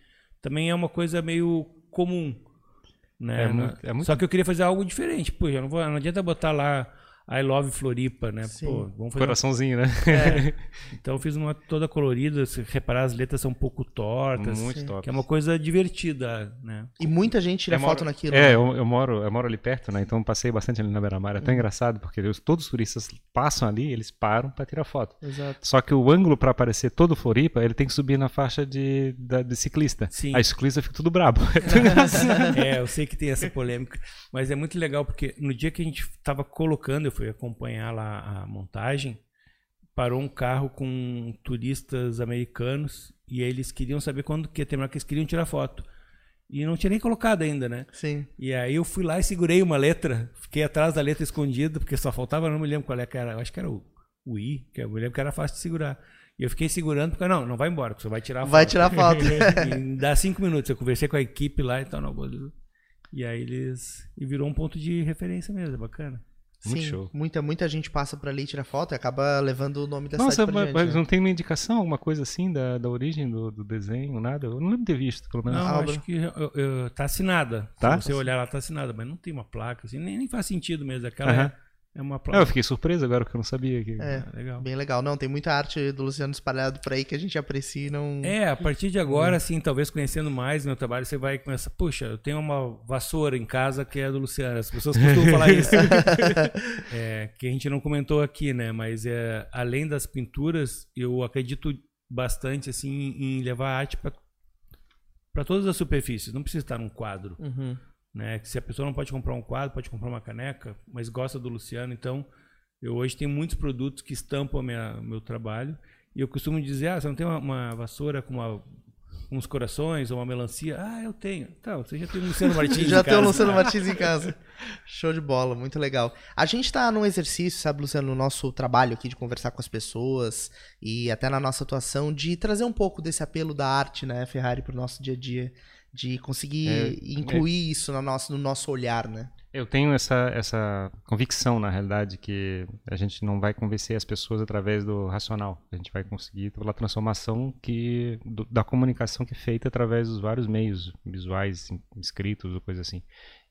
também é uma coisa meio comum. Né? É muito, é muito... Só que eu queria fazer algo diferente. Pô, não, vou, não adianta botar lá I Love Floripa, né? Sim. Pô, vamos fazer Coraçãozinho, uma... né? É. Então eu fiz uma toda colorida, se reparar as letras são um pouco tortas, Muito top. que é uma coisa divertida, né? E muita gente tira foto moro... naquilo. É, né? eu, eu, moro, eu moro ali perto, né? Então passei bastante ali na beira-mar. É tão hum. engraçado porque todos os turistas passam ali, eles param para tirar foto. Exato. Só que o ângulo para aparecer todo Floripa, ele tem que subir na faixa de, da, de ciclista. Sim. A ciclista fica tudo brabo. é, eu sei que tem essa polêmica, mas é muito legal porque no dia que a gente estava colocando, eu fui acompanhar lá a montagem, parou um carro com turistas americanos e eles queriam saber quando que ia terminar, que eles queriam tirar foto. E não tinha nem colocado ainda, né? Sim. E aí eu fui lá e segurei uma letra, fiquei atrás da letra escondida, porque só faltava, não me lembro qual é era, eu acho que era o, o I, que eu me lembro que era fácil de segurar. E eu fiquei segurando, porque não, não vai embora, você vai tirar a foto. Vai tirar foto. e dá cinco minutos, eu conversei com a equipe lá e tal, não, e aí eles. E virou um ponto de referência mesmo, é bacana. Muito Sim, show. Muita, muita gente passa por ali e tira foto e acaba levando o nome da Nossa, cidade mas, gente, né? não tem uma indicação, alguma coisa assim da, da origem do, do desenho, nada? Eu não lembro de ter visto, pelo menos. Não, acho que eu, eu, tá assinada. Tá? Se você olhar lá, tá assinada, mas não tem uma placa, assim, nem, nem faz sentido mesmo. Aquela -huh. é, é uma placa. eu fiquei surpreso agora porque eu não sabia. Que... É, ah, legal. bem legal. Não, tem muita arte do Luciano espalhado por aí que a gente aprecia e não... É, a partir de agora, assim, talvez conhecendo mais meu trabalho, você vai começar... Puxa, eu tenho uma vassoura em casa que é do Luciano. As pessoas costumam falar isso. é, que a gente não comentou aqui, né? Mas é, além das pinturas, eu acredito bastante, assim, em levar arte para todas as superfícies. Não precisa estar num quadro. Uhum. Né? Que se a pessoa não pode comprar um quadro, pode comprar uma caneca, mas gosta do Luciano, então eu hoje tenho muitos produtos que estampam o meu trabalho. E eu costumo dizer, ah, você não tem uma, uma vassoura com uma, uns corações ou uma melancia? Ah, eu tenho. Então, você já tem o Luciano Martins Já tem o Luciano Martins em casa. Show de bola, muito legal. A gente está num exercício, sabe, Luciano, no nosso trabalho aqui de conversar com as pessoas e até na nossa atuação, de trazer um pouco desse apelo da arte, né, Ferrari, para o nosso dia a dia de conseguir é, incluir é. isso no nosso, no nosso olhar, né? Eu tenho essa, essa convicção, na realidade, que a gente não vai convencer as pessoas através do racional. A gente vai conseguir pela transformação que, do, da comunicação que é feita através dos vários meios visuais, escritos ou coisa assim.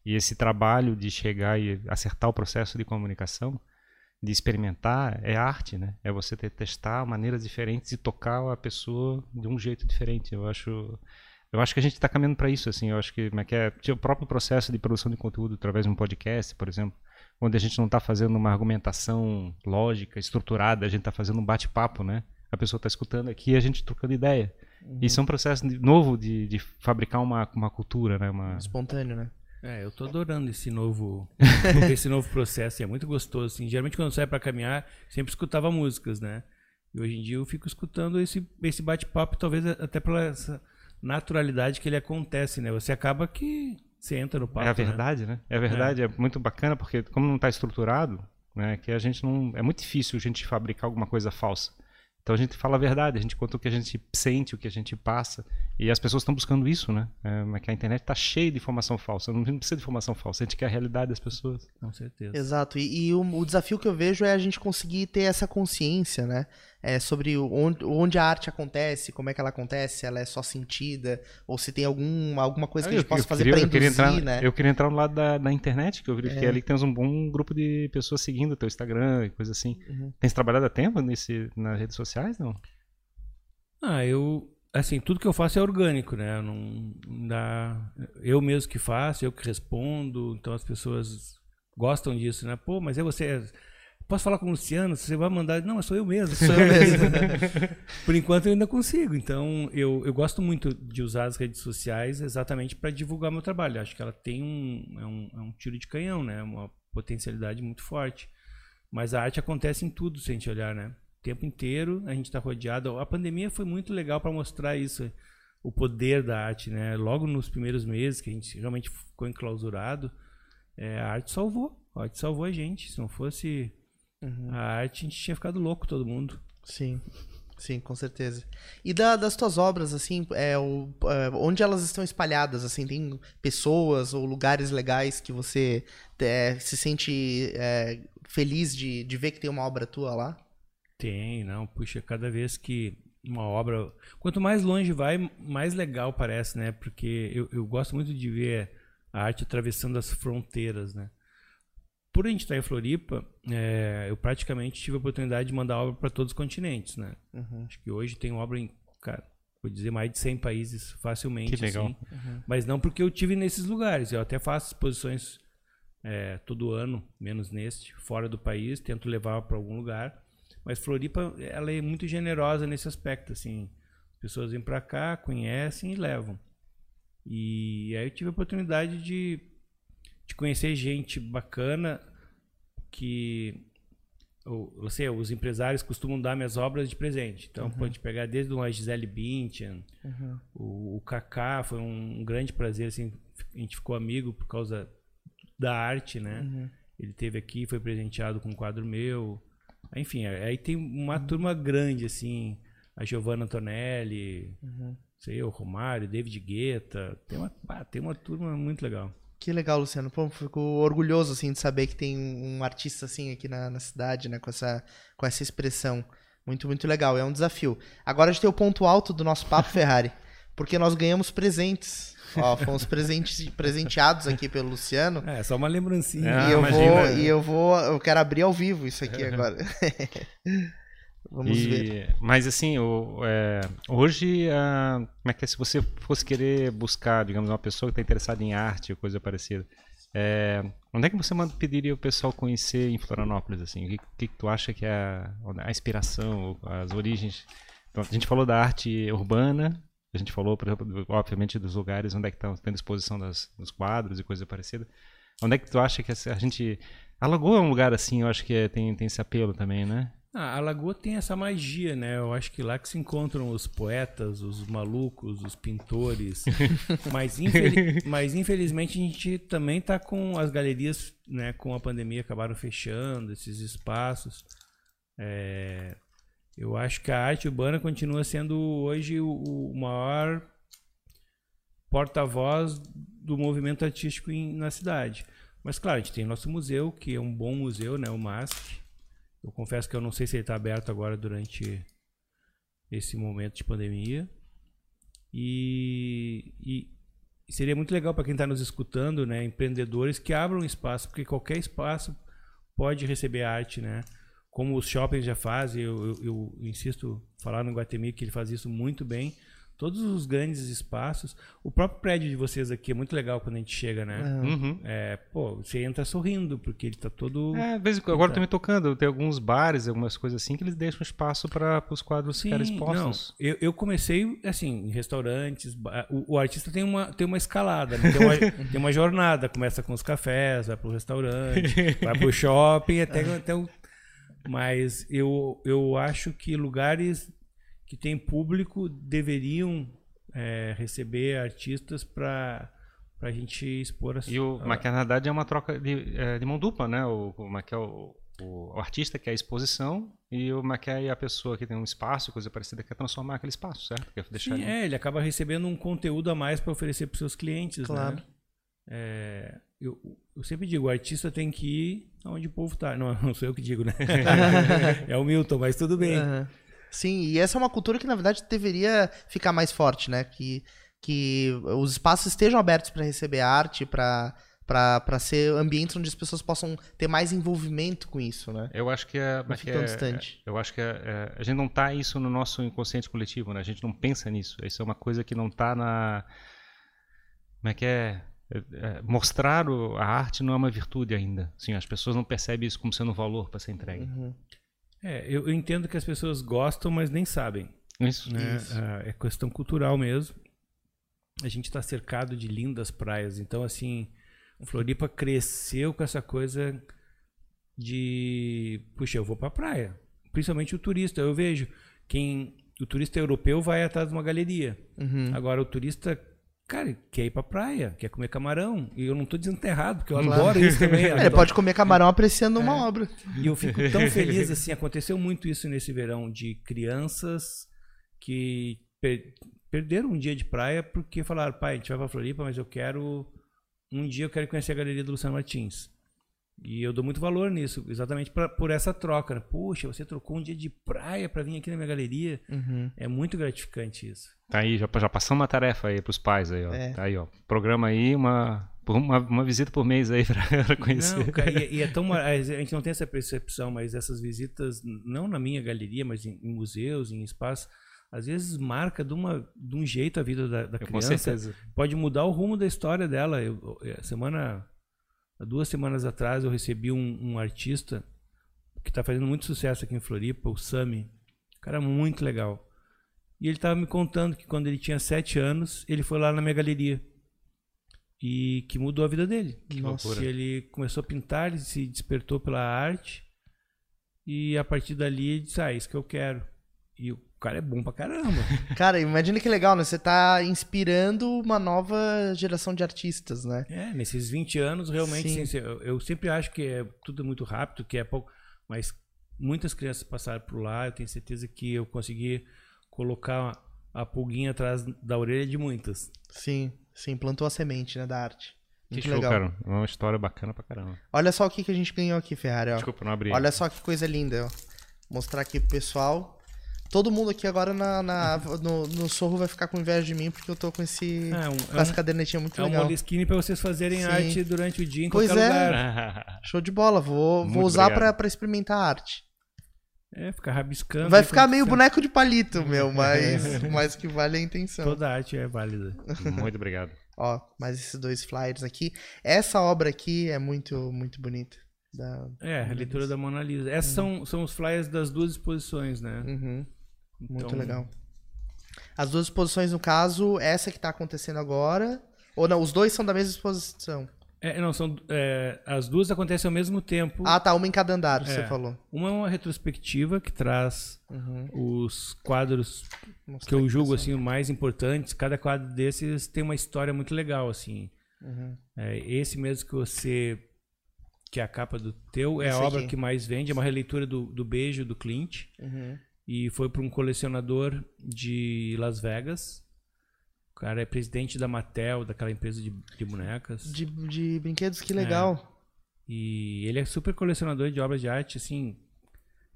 E esse trabalho de chegar e acertar o processo de comunicação, de experimentar, é arte, né? É você ter, testar maneiras diferentes e tocar a pessoa de um jeito diferente. Eu acho eu acho que a gente está caminhando para isso, assim. Eu acho que, é que é, o próprio processo de produção de conteúdo através de um podcast, por exemplo, onde a gente não está fazendo uma argumentação lógica, estruturada, a gente está fazendo um bate-papo, né? A pessoa está escutando aqui e a gente trocando ideia. Uhum. Isso é um processo de, novo de, de fabricar uma, uma cultura, né? Uma... Espontâneo, né? É, eu tô adorando esse novo, esse novo processo. É muito gostoso, assim. Geralmente quando eu saio para caminhar, sempre escutava músicas, né? E hoje em dia eu fico escutando esse, esse bate-papo, talvez até pela essa, naturalidade que ele acontece, né? Você acaba que você entra no papo. É a né? verdade, né? né? É a verdade, é. é. muito bacana porque como não está estruturado, né? Que a gente não é muito difícil a gente fabricar alguma coisa falsa. Então a gente fala a verdade, a gente conta o que a gente sente, o que a gente passa. E as pessoas estão buscando isso, né? É, que a internet está cheia de informação falsa. Não precisa de informação falsa, a gente quer a realidade das pessoas. Com certeza. Exato. E, e o, o, desafio que eu vejo é a gente conseguir ter essa consciência, né? É, sobre onde, onde, a arte acontece, como é que ela acontece, se ela é só sentida, ou se tem algum, alguma coisa que a gente possa fazer para induzir, entrar, né? Eu queria entrar no lado da, da internet, que eu vi é. que é ali que temos um bom grupo de pessoas seguindo o teu Instagram e coisa assim. Uhum. Tem trabalhado há tempo nesse, nas redes sociais, não? Ah, eu assim, tudo que eu faço é orgânico, né? Não dá. Eu mesmo que faço, eu que respondo, então as pessoas gostam disso, né? Pô, mas é você. Posso falar com o Luciano? Você vai mandar. Não, sou eu mesmo. Sou eu mesmo. Por enquanto eu ainda consigo. Então eu, eu gosto muito de usar as redes sociais exatamente para divulgar meu trabalho. Acho que ela tem um é, um. é um tiro de canhão, né? Uma potencialidade muito forte. Mas a arte acontece em tudo, se a gente olhar, né? O tempo inteiro a gente está rodeado. A pandemia foi muito legal para mostrar isso, o poder da arte, né? Logo nos primeiros meses que a gente realmente ficou enclausurado, é, a arte salvou. A arte salvou a gente. Se não fosse Uhum. a arte, a gente tinha ficado louco, todo mundo. Sim, sim, com certeza. E da- das tuas obras, assim, é, o, é, onde elas estão espalhadas, assim, tem pessoas ou lugares legais que você é, se sente é, feliz de, de ver que tem uma obra tua lá? Tem, não. Puxa, cada vez que uma obra. Quanto mais longe vai, mais legal parece, né? Porque eu, eu gosto muito de ver a arte atravessando as fronteiras, né? Por a gente estar em Floripa, é, eu praticamente tive a oportunidade de mandar obra para todos os continentes, né? Uhum. Acho que hoje tem obra em, cara, vou dizer mais de 100 países facilmente. Que legal. assim. Mas não porque eu tive nesses lugares. Eu até faço exposições é, todo ano, menos neste, fora do país, tento levar para algum lugar. Mas Floripa, ela é muito generosa nesse aspecto, assim. As pessoas vêm para cá, conhecem e levam. E aí eu tive a oportunidade de, de conhecer gente bacana que ou, você, os empresários costumam dar minhas obras de presente. Então, pode pegar desde uma Gisele Bündchen, Uhum. o, o Kaká, foi um, grande prazer, assim, a gente ficou amigo por causa da arte, né? Uhum. Ele teve aqui, foi presenteado com um quadro meu. Enfim, aí tem uma turma grande, assim, a Giovanna Antonelli, Uhum. sei, o Romário, David Guetta, tem uma, tem uma turma muito legal. Que legal, Luciano. Pô, fico orgulhoso, assim, de saber que tem um artista, assim, aqui na, na cidade, né, com essa, com essa expressão. Muito, muito legal. É um desafio. Agora a gente tem o ponto alto do nosso papo, Ferrari, porque nós ganhamos presentes. Ó, fomos presentes, presenteados aqui pelo Luciano. É, só uma lembrancinha. Ah, e eu imagina. vou, e eu vou, eu quero abrir ao vivo isso aqui agora. Vamos E- ver. Mas assim, o- é, hoje, ah, como é que é, se você fosse querer buscar, digamos, uma pessoa que está interessada em arte ou coisa parecida, é, onde é que você pediria o pessoal conhecer em Florianópolis? Assim? O que, que tu acha que é a, a inspiração, as origens? Então, a gente falou da arte urbana, a gente falou, exemplo, obviamente, dos lugares onde é que estão tendo exposição das, dos quadros e coisa parecida. Onde é que tu acha que a gente... A Lagoa é um lugar assim, eu acho que é- tem, tem esse apelo também, né? Ah, a Lagoa tem essa magia, né? Eu acho que lá que se encontram os poetas, os malucos, os pintores. mas, mas infelizmente a gente também tá com as galerias, né? Com a pandemia acabaram fechando esses espaços. É, eu acho que a arte urbana continua sendo hoje o, o maior porta-voz do movimento artístico em- na cidade. Mas claro, a gente tem nosso museu, que é um bom museu, né? O MASC. Eu confesso que eu não sei se ele está aberto agora durante esse momento de pandemia. E, e seria muito legal para quem está nos escutando, né, empreendedores que abram espaço, porque qualquer espaço pode receber arte, né? Como os shoppings já fazem, eu, eu, eu insisto falar no Guatemi que ele faz isso muito bem. Todos os grandes espaços, o próprio prédio de vocês aqui é muito legal quando a gente chega, né? Uhum. É, pô, você entra sorrindo, porque ele tá todo. É, às vezes, agora Tá. também tocando, tem alguns bares, algumas coisas assim, que eles deixam espaço para os quadros ficarem expostos. Não, eu, eu comecei assim, em restaurantes. O, o artista tem uma, tem uma escalada, né? tem, uma, tem uma jornada. Começa com os cafés, vai pro restaurante, vai pro shopping, até, até o... Mas eu, eu acho que lugares que tem público deveriam é, receber artistas para a gente expor as E o, mas que na verdade é uma troca de, é, de mão dupla, né? O, o, mas que é o, o, o artista quer a exposição e o mas que é a pessoa que tem um espaço, coisa parecida, quer transformar aquele espaço, certo? Quer deixar Sim, ali. é, ele acaba recebendo um conteúdo a mais para oferecer para seus clientes, Claro. né? É, eu, eu sempre digo, o artista tem que ir onde o povo tá. Não, não sou eu que digo, né? é o Milton, mas tudo bem. Aham. Sim, e essa é uma cultura que na verdade deveria ficar mais forte, né? Que, que os espaços estejam abertos para receber arte, para para ser ambientes onde as pessoas possam ter mais envolvimento com isso, né? Eu acho que é, não que tão é- distante. eu acho que é- é- a gente não tá isso no nosso inconsciente coletivo, né? A gente não pensa nisso. Isso é uma coisa que não tá na como é que é? É, é, mostrar a arte não é uma virtude ainda. Assim, as pessoas não percebem isso como sendo um valor para ser entregue. Uhum. É, eu, eu entendo que as pessoas gostam, mas nem sabem. Isso. né? Isso. Ah, é questão cultural mesmo. A gente está cercado de lindas praias, então assim, Floripa cresceu com essa coisa de, puxa, eu vou para praia. Principalmente o turista, eu vejo quem o turista europeu vai atrás de uma galeria. Uhum. Agora o turista, cara, quer ir pra praia, quer comer camarão. E eu não tô dizendo que tá errado, porque eu Claro. adoro isso também. Ele adoro. pode comer camarão apreciando uma É. obra. E eu fico tão feliz, assim, aconteceu muito isso nesse verão, de crianças que per- perderam um dia de praia porque falaram, pai, a gente vai pra Floripa, mas eu quero, um dia eu quero conhecer a galeria do Luciano Martins. E eu dou muito valor nisso, exatamente pra, por essa troca. né? Poxa, você trocou um dia de praia pra vir aqui na minha galeria. Uhum. É muito gratificante isso. Tá aí, já, já passamos uma tarefa aí pros pais aí, ó. É. Tá aí, ó. Programa aí uma, uma, uma visita por mês aí pra, pra conhecer. Não, cara, e, e é tão. A gente não tem essa percepção, mas essas visitas, não na minha galeria, mas em, em museus, em espaços, às vezes marca de, uma, de um jeito a vida da, da Com criança. certeza. Pode mudar o rumo da história dela. Eu, eu- semana, há duas semanas atrás, eu recebi um, um artista que está fazendo muito sucesso aqui em Floripa, o Sami. Cara muito legal. E ele estava me contando que quando ele tinha sete anos, ele foi lá na minha galeria. E que mudou a vida dele. Que Nossa. loucura. Ele começou a pintar, ele se despertou pela arte. E a partir dali ele disse: Ah, isso que eu quero. E cara é bom pra caramba. Cara, imagina que legal, né? Você tá inspirando uma nova geração de artistas, né? É, nesses 20 anos, realmente, Sim. sim, eu, eu sempre acho que é tudo muito rápido, que é pouco. Mas muitas crianças passaram por lá, eu tenho certeza que eu consegui colocar a pulguinha atrás da orelha de muitas. Sim, sim, plantou a semente, né, da arte. Que Muito show, legal. cara. É uma história bacana pra caramba. Olha só o que, que a gente ganhou aqui, Ferrari, ó. Desculpa, não abri. Olha só que coisa linda, ó. Mostrar aqui pro pessoal. Todo mundo aqui agora na, na- no, no sorro vai ficar com inveja de mim porque eu tô com esse. É um, com é essa um, cadernetinha muito é um legal. Moleskine pra vocês fazerem Sim. arte durante o dia em Pois qualquer é. lugar. Show de bola, vou, vou usar pra, pra experimentar a arte. É, ficar rabiscando. Vai ficar meio boneco de palito, meu, mas, mas que vale a intenção. Toda arte é válida. Muito obrigado. Ó, mais esses dois flyers aqui. Essa obra aqui é muito, muito bonita. Da... É, a leitura da Mona Lisa. Essas são, são os flyers das duas exposições, né? Uhum, muito Então, legal. As duas exposições, no caso, essa que tá acontecendo agora. Ou não, os dois são da mesma exposição. É, não, são, é, as duas acontecem ao mesmo tempo. Ah, tá, uma em cada andar, você É. falou. Uma é uma retrospectiva que traz Uhum. os quadros Mostrar que eu julgo assim mais importantes. Cada quadro desses tem uma história muito legal assim. Uhum. É, esse mesmo que você que é a capa do teu é Esse a obra aqui. que mais vende, é uma releitura do, do Beijo do Clint Uhum. E foi para um colecionador de Las Vegas. O cara é presidente da Mattel, daquela empresa de, de bonecas. De, de brinquedos, que legal. E ele é super colecionador de obras de arte, assim.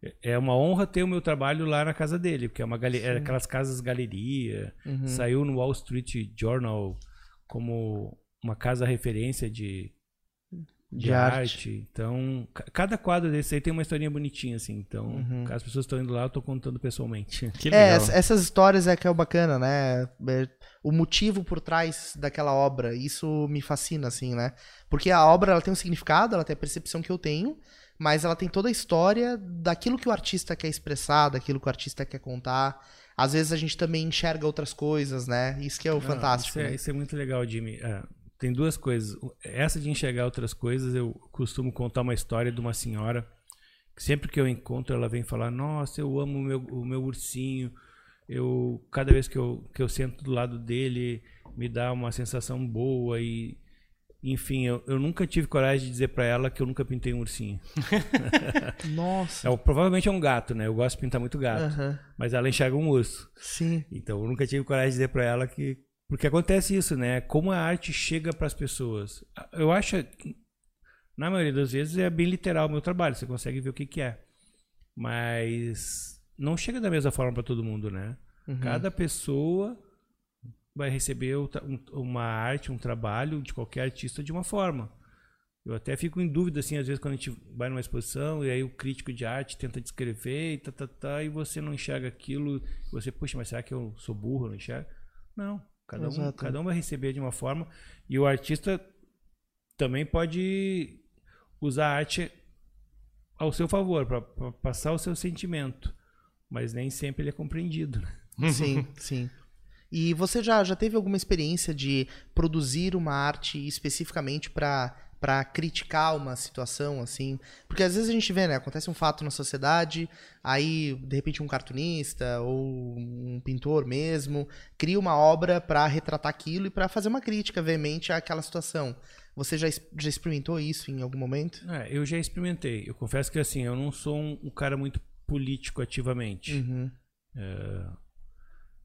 é- É uma honra ter o meu trabalho lá na casa dele, porque é uma gale... era aquelas casas galeria. Uhum. Saiu no Wall Street Journal como uma casa referência de, de, De arte. arte. Então, ca- cada quadro desse aí tem uma historinha bonitinha, assim. Então, Uhum. as pessoas estão indo lá, eu tô contando pessoalmente. Que É, legal. ess- essas histórias é que é o bacana, né? É, O motivo por trás daquela obra, isso me fascina, assim, né? Porque a obra ela tem um significado, ela tem a percepção que eu tenho, mas ela tem toda a história daquilo que o artista quer expressar, daquilo que o artista quer contar. Às vezes a gente também enxerga outras coisas, né? Isso que é o Não, fantástico. Isso é, né? isso é muito legal, Jimmy. É, tem duas coisas. Essa de enxergar outras coisas, eu costumo contar uma história de uma senhora que sempre que eu encontro ela vem falar: Nossa, eu amo o meu, o meu ursinho. Eu cada vez que eu, que eu sento do lado dele me dá uma sensação boa e enfim, eu, eu nunca tive coragem de dizer pra ela que eu nunca pintei um ursinho. Nossa. É, provavelmente é um gato, né? Eu gosto de pintar muito gato, mas ela enxerga um urso. Sim. Então, eu nunca tive coragem de dizer pra ela que. Porque acontece isso, né? Como a arte chega pras pessoas. Eu acho. Na maioria das vezes é bem literal o meu trabalho, você consegue ver o que, que é. Mas não chega da mesma forma pra todo mundo, né? Uhum. Cada pessoa vai receber um- uma arte, um trabalho de qualquer artista de uma forma. Eu até fico em dúvida, assim, às vezes, quando a gente vai numa exposição e aí o crítico de arte tenta descrever e tá, tá, tá, e você não enxerga aquilo. Você, puxa, mas será que eu sou burro, não enxergo? Não. Cada um, cada um vai receber de uma forma. E o artista também pode usar a arte ao seu favor, para passar o seu sentimento. Mas nem sempre ele é compreendido. Né? Sim, sim. E você já, já teve alguma experiência de produzir uma arte especificamente para para criticar uma situação assim, porque às vezes a gente vê, né, acontece um fato na sociedade, aí de repente um cartunista ou um pintor mesmo cria uma obra para retratar aquilo e para fazer uma crítica veemente àquela situação. Você já, já experimentou isso em algum momento? É, eu já experimentei. Eu confesso que assim, eu não sou um, um cara muito político ativamente. Uhum. É,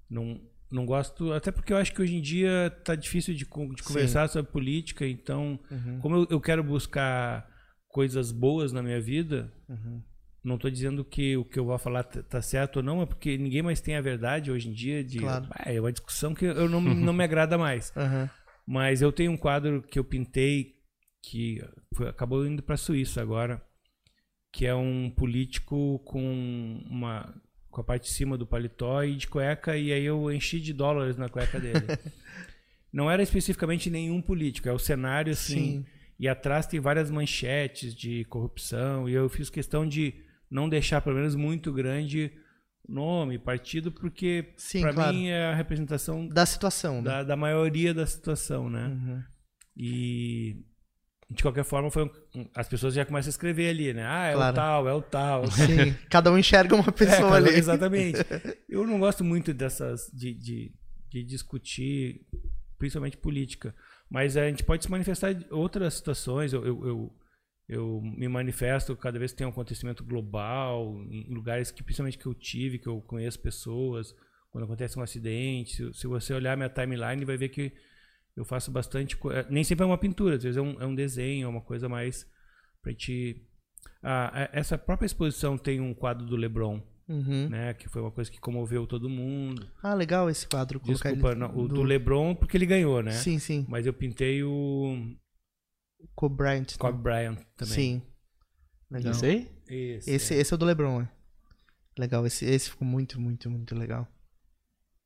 não, não gosto, até porque eu acho que hoje em dia tá difícil de, de conversar Sim. sobre política, então, uhum. como eu, eu, quero buscar coisas boas na minha vida, uhum. não estou dizendo que o que eu vou falar tá certo ou não, é porque ninguém mais tem a verdade hoje em dia. De, claro. ah, é uma discussão que eu não, não me agrada mais. Uhum. Mas eu tenho um quadro que eu pintei que foi, acabou indo para a Suíça agora, que é um político com uma com a parte de cima do paletó e de cueca, e aí eu enchi de dólares na cueca dele. Não era especificamente nenhum político, é o cenário assim. Sim. E atrás tem várias manchetes de corrupção, e eu fiz questão de não deixar, pelo menos, muito grande nome, partido, porque para claro. mim é a representação da situação, da, né? da maioria da situação, né? Uhum. E de qualquer forma, foi um, as pessoas já começam a escrever ali, né? Ah, é claro. o tal, é o tal. Sim, cada um enxerga uma pessoa é, ali. Exatamente. Eu não gosto muito dessas, de, de, de, discutir, principalmente política. Mas a gente pode se manifestar em outras situações. Eu, eu, eu, eu, me manifesto cada vez que tem um acontecimento global, em lugares que, principalmente que eu tive, que eu conheço pessoas, quando acontece um acidente. Se, se você olhar minha timeline, vai ver que eu faço bastante. É, nem sempre é uma pintura, às vezes é um, é um desenho, é uma coisa mais pra gente. Ah, essa própria exposição tem um quadro do Lebron. Uhum. Né, que foi uma coisa que comoveu todo mundo. Ah, legal esse quadro. Desculpa, não, o do... do LeBron porque ele ganhou, né? Sim, sim. Mas eu pintei o Kobe Bryant. Kobe né? Bryant também. Sim. Legal. Esse aí? Esse, esse é. esse é o do LeBron, é. Legal, esse, esse ficou muito, muito, muito legal.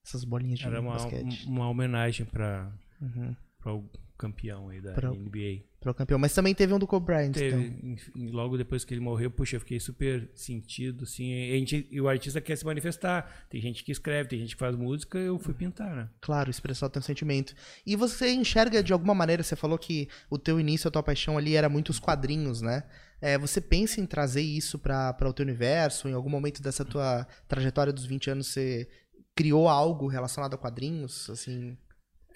Essas bolinhas de Era uma, basquete. uma homenagem para uhum. para o campeão aí da pra, NBA. Para o campeão, mas também teve um do Kobe Bryant. Teve, então. logo depois que ele morreu, puxa, eu fiquei super sentido, assim. E, a gente, e o artista quer se manifestar. Tem gente que escreve, tem gente que faz música, eu fui pintar, né? Claro, expressar o teu sentimento. E você enxerga de alguma maneira, você falou que o teu início, a tua paixão ali era muito os quadrinhos, né? É, você pensa em trazer isso para o teu universo? Em algum momento dessa tua trajetória dos 20 anos, você criou algo relacionado a quadrinhos, assim?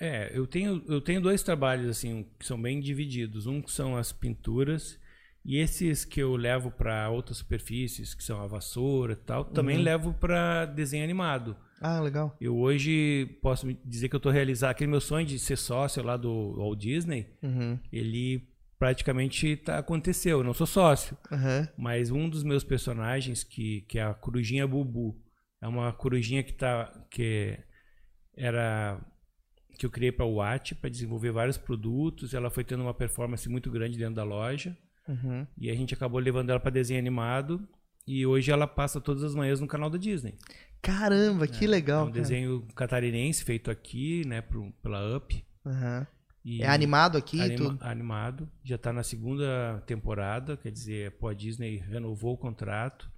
É, eu tenho, eu tenho dois trabalhos assim que são bem divididos. Um que são as pinturas e esses que eu levo para outras superfícies, que são a vassoura e tal, também uhum. levo para desenho animado. Ah, legal. Eu hoje posso dizer que eu estou realizando aquele meu sonho de ser sócio lá do Walt Disney. Uhum. Ele praticamente tá, aconteceu. Eu não sou sócio, uhum. mas um dos meus personagens que, que é a corujinha Bubu é uma corujinha que tá que era que eu criei para o Watt para desenvolver vários produtos. Ela foi tendo uma performance muito grande dentro da loja. Uhum. E a gente acabou levando ela para desenho animado. E hoje ela passa todas as manhãs no canal da Disney. Caramba, que é, legal. É um cara. desenho catarinense feito aqui, né, pro, pela Up. Uhum. é animado aqui? Anima? Animado. Já está na segunda temporada, quer dizer, a Disney renovou o contrato.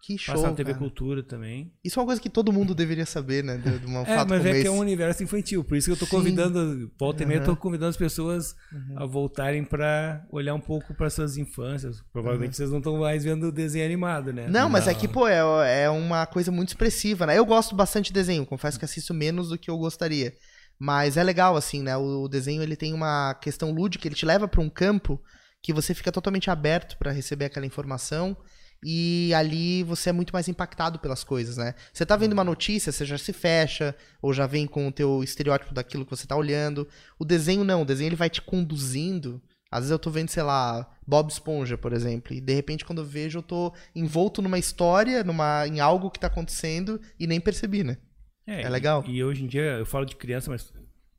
Que show. Passar na TV cara. Cultura também. Isso é uma coisa que todo mundo deveria saber, né? De, de uma é, mas é esse. que é um universo infantil. Por isso que eu tô Sim. convidando, volta e meia, eu tô convidando as pessoas uhum. a voltarem para olhar um pouco para suas infâncias. Provavelmente uhum. vocês não estão mais vendo desenho animado, né? Não, não, mas é que, pô, é, é uma coisa muito expressiva, né? Eu gosto bastante de desenho, confesso que assisto menos do que eu gostaria. Mas é legal, assim, né? O desenho ele tem uma questão lúdica, ele te leva para um campo que você fica totalmente aberto para receber aquela informação e ali você é muito mais impactado pelas coisas, né? Você tá vendo uma notícia, você já se fecha, ou já vem com o teu estereótipo daquilo que você tá olhando. O desenho não, o desenho ele vai te conduzindo. Às vezes eu tô vendo, sei lá, Bob Esponja, por exemplo, e de repente quando eu vejo eu tô envolto numa história, numa em algo que tá acontecendo e nem percebi, né? É, é legal. E, e hoje em dia eu falo de criança, mas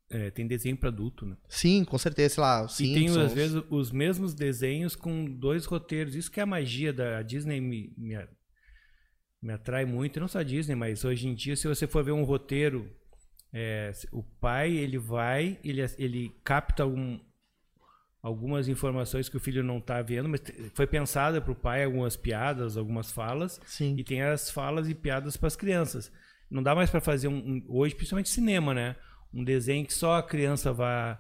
é, tem desenho para adulto, né? Sim, com certeza, sei lá, E tem, às vezes, os mesmos desenhos com dois roteiros. Isso que é a magia da a Disney me, me, me atrai muito. Não só a Disney, mas hoje em dia, se você for ver um roteiro, é, o pai, ele vai, ele, ele capta um, algumas informações que o filho não está vendo, mas foi pensada para o pai algumas piadas, algumas falas. Sim. E tem as falas e piadas para as crianças. Não dá mais para fazer um, um, hoje, principalmente cinema, né? Um desenho que só a criança vai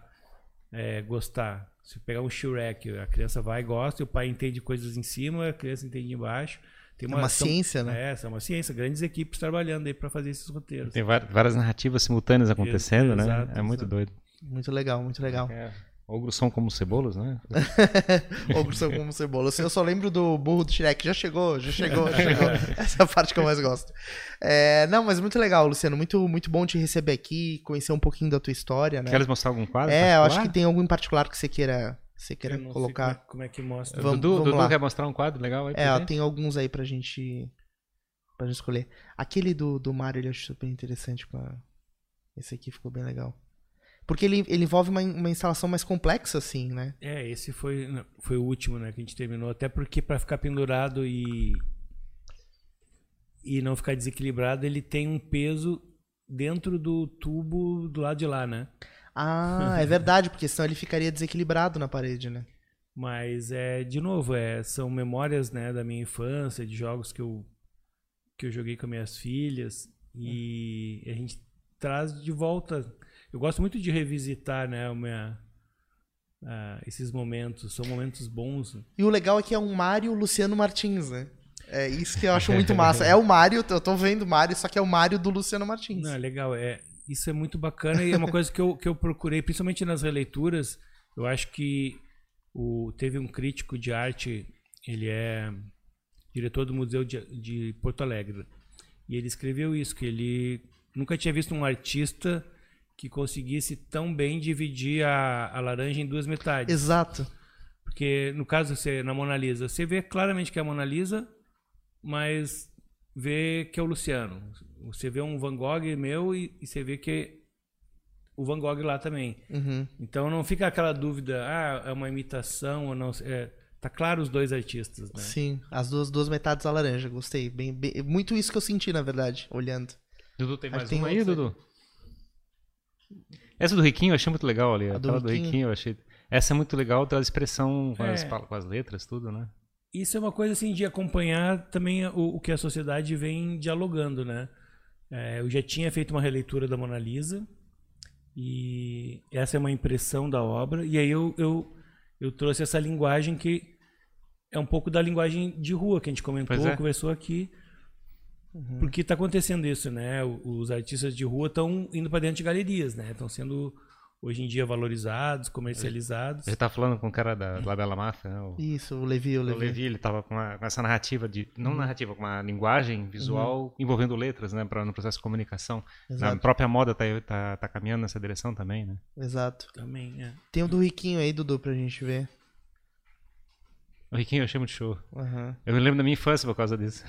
é, gostar. Se pegar um Shrek, a criança vai e gosta, e o pai entende coisas em cima, a criança entende embaixo. Tem uma, é uma são, ciência, né? É, é uma ciência. Grandes equipes trabalhando aí para fazer esses roteiros. Tem várias narrativas simultâneas acontecendo, Exato, né? É exato. muito doido. Muito legal, muito legal. É. Ogros são como cebolas, né? Ogros são como cebolas. Eu só lembro do burro do Shrek. Já chegou, já chegou, já chegou. Essa é a parte que eu mais gosto. É, não, mas muito legal, Luciano. Muito, muito bom te receber aqui, conhecer um pouquinho da tua história, né? Queres mostrar algum quadro? É, eu particular? acho que tem algum em particular que você queira, você queira Eu colocar. Como é, como é que mostra? Vamos- Dudu, Dudu lá. quer mostrar um quadro legal aí? É, ó, tem alguns aí pra gente, pra gente escolher. Aquele do, do Mario eu acho super interessante. Esse aqui ficou bem legal. Porque ele, ele envolve uma, uma instalação mais complexa, assim, né? É, esse foi, não, foi o último, né, que a gente terminou. Até porque para ficar pendurado e e não ficar desequilibrado, ele tem um peso dentro do tubo do lado de lá, né? Ah, é verdade, porque senão ele ficaria desequilibrado na parede, né? Mas é, de novo, é, são memórias, né, da minha infância, de jogos que eu que eu joguei com minhas filhas e a gente traz de volta. Eu gosto muito de revisitar, né, minha, ah, esses momentos. São momentos bons. E o legal é que é um Mário Luciano Martins, né? É isso que eu acho muito massa. É o Mário, eu tô vendo o Mário, só que é o Mário do Luciano Martins. Não, é legal. É, isso é muito bacana e é uma coisa que eu, que eu procurei, principalmente nas releituras. Eu acho que o, teve um crítico de arte, ele é diretor do Museu de, de Porto Alegre. E ele escreveu isso, que ele nunca tinha visto um artista que conseguisse tão bem dividir a, a laranja em duas metades. Exato. Porque no caso você na Mona Lisa, você vê claramente que é a Mona Lisa, mas vê que é o Luciano. Você vê um Van Gogh meu e, e você vê que é o Van Gogh lá também. Uhum. Então não fica aquela dúvida, ah, é uma imitação ou não. É, tá claro os dois artistas, né? Sim, as duas, duas metades da laranja, gostei. Bem, bem- muito isso que eu senti, na verdade, olhando. Dudu, tem Acho mais tem uma aí, outros Dudu? Essa do Riquinho eu achei muito legal ali. A do Aquela do Riquinho? Riquinho eu achei. Essa é muito legal, da expressão com, as, É. pal- com as letras, tudo, né? Isso é uma coisa assim de acompanhar também o, o que a sociedade vem dialogando, né? É, eu já tinha feito uma releitura da Mona Lisa e essa é uma impressão da obra e aí eu, eu, eu trouxe essa linguagem que é um pouco da linguagem de rua que a gente comentou, é. conversou aqui. Porque está acontecendo isso, né? Os artistas de rua estão indo para dentro de galerias, né? Estão sendo hoje em dia valorizados, comercializados. Ele tá falando com o cara da, lá da La Máfia, né? O, Isso, o Levi, o o Levi. Levi, ele tava com, uma- com essa narrativa de. Não narrativa, com uma linguagem visual envolvendo letras, né? Pra, no processo de comunicação. Exato. Na própria moda tá, tá, tá caminhando nessa direção também, né? Exato. Também, é. Tem o do Riquinho aí, Dudu, pra gente ver. O Riquinho eu achei muito show. Aham. Eu me lembro da minha infância por causa disso.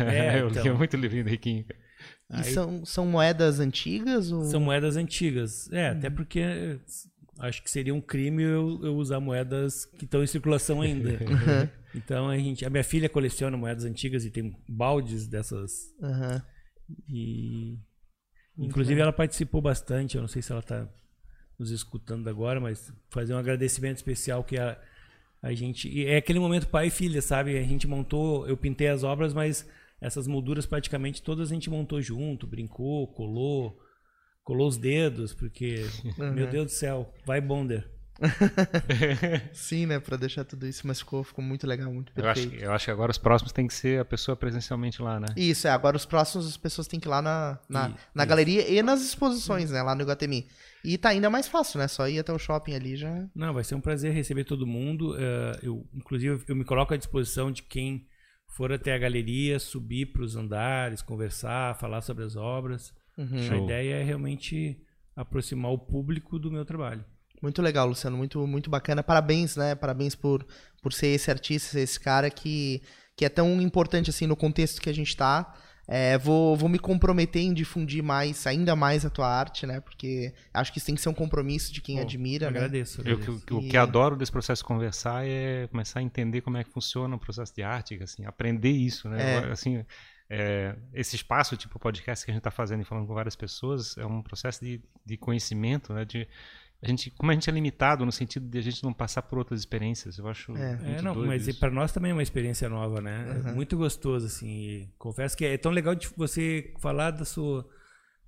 É, eu então. lia muito livrinho do Riquinho. E Aí- são, são moedas antigas? Ou... São moedas antigas. É, até porque acho que seria um crime eu, eu usar moedas que estão em circulação ainda. então a gente, a minha filha coleciona moedas antigas e tem baldes dessas Aham. e inclusive ela participou bastante, eu não sei se ela está nos escutando agora, mas fazer um agradecimento especial que a a gente e é aquele momento pai e filha, sabe? A gente montou, eu pintei as obras, mas essas molduras praticamente todas a gente montou junto, brincou, colou, colou os dedos, porque meu Deus do céu, vai Bonder. Sim, né? Pra deixar tudo isso, mas ficou, ficou muito legal, muito Eu acho, perfeito. eu acho que agora os próximos tem que ser a pessoa presencialmente lá, né? Isso, é. Agora os próximos as pessoas têm que ir lá na, na, Isso, na galeria e nas exposições, né? Lá no Iguatemi. E tá ainda mais fácil, né? Só ir até o shopping ali já. Não, vai ser um prazer receber todo mundo. eh, eu, inclusive, eu me coloco à disposição de quem for até a galeria, subir para os andares, conversar, falar sobre as obras. A Show. ideia é realmente aproximar o público do meu trabalho. Muito legal, Luciano. Muito, muito bacana. Parabéns, né? Parabéns por, por ser esse artista, ser esse cara que, que é tão importante assim no contexto que a gente tá. É, vou, vou me comprometer em difundir mais, ainda mais a tua arte, né? Porque acho que isso tem que ser um compromisso de quem Pô, admira, né? Agradeço. Eu, agradeço. o E- que adoro desse processo de conversar é começar a entender como é que funciona o processo de arte, assim, aprender isso, né? É. Eu, Assim, é, esse espaço, tipo podcast que a gente está fazendo e falando com várias pessoas, é um processo de, de conhecimento, né? De, a gente, como a gente é limitado no sentido de a gente não passar por outras experiências, eu acho É. muito É, não, doido mas para nós também é uma experiência nova, né? Uhum. É muito gostoso, assim. e confesso que é tão legal de você falar da sua,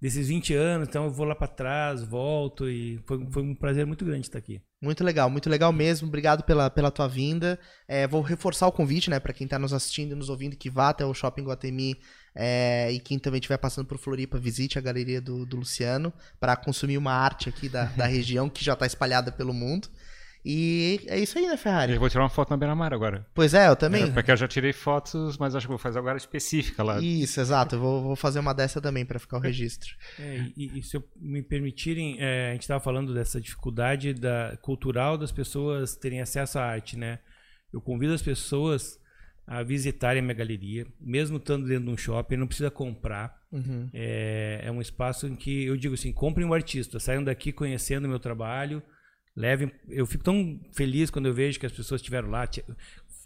desses 20 anos, então eu vou lá para trás, volto e foi, foi um prazer muito grande estar aqui. Muito legal, muito legal mesmo. Obrigado pela, pela tua vinda. É, vou reforçar o convite, né, para quem tá nos assistindo e nos ouvindo, que vá até o Shopping Guatemi é, e quem também estiver passando por Floripa, visite a galeria do, do Luciano para consumir uma arte aqui da, da região que já tá espalhada pelo mundo. E é isso aí, né, Ferrari? Eu vou tirar uma foto na beira-mar agora. Pois é, eu também. É, porque eu já tirei fotos, mas acho que vou fazer agora específica lá. Isso, exato. Eu vou, vou fazer uma dessa também para ficar o registro. É, e, e se eu me permitirem, é, a gente estava falando dessa dificuldade da, cultural das pessoas terem acesso à arte, né? Eu convido as pessoas a visitarem a minha galeria, mesmo estando dentro de um shopping, não precisa comprar. Uhum. É, é um espaço em que eu digo assim, comprem um artista, saiam daqui conhecendo o meu trabalho, levem. Eu fico tão feliz quando eu vejo que as pessoas estiveram lá,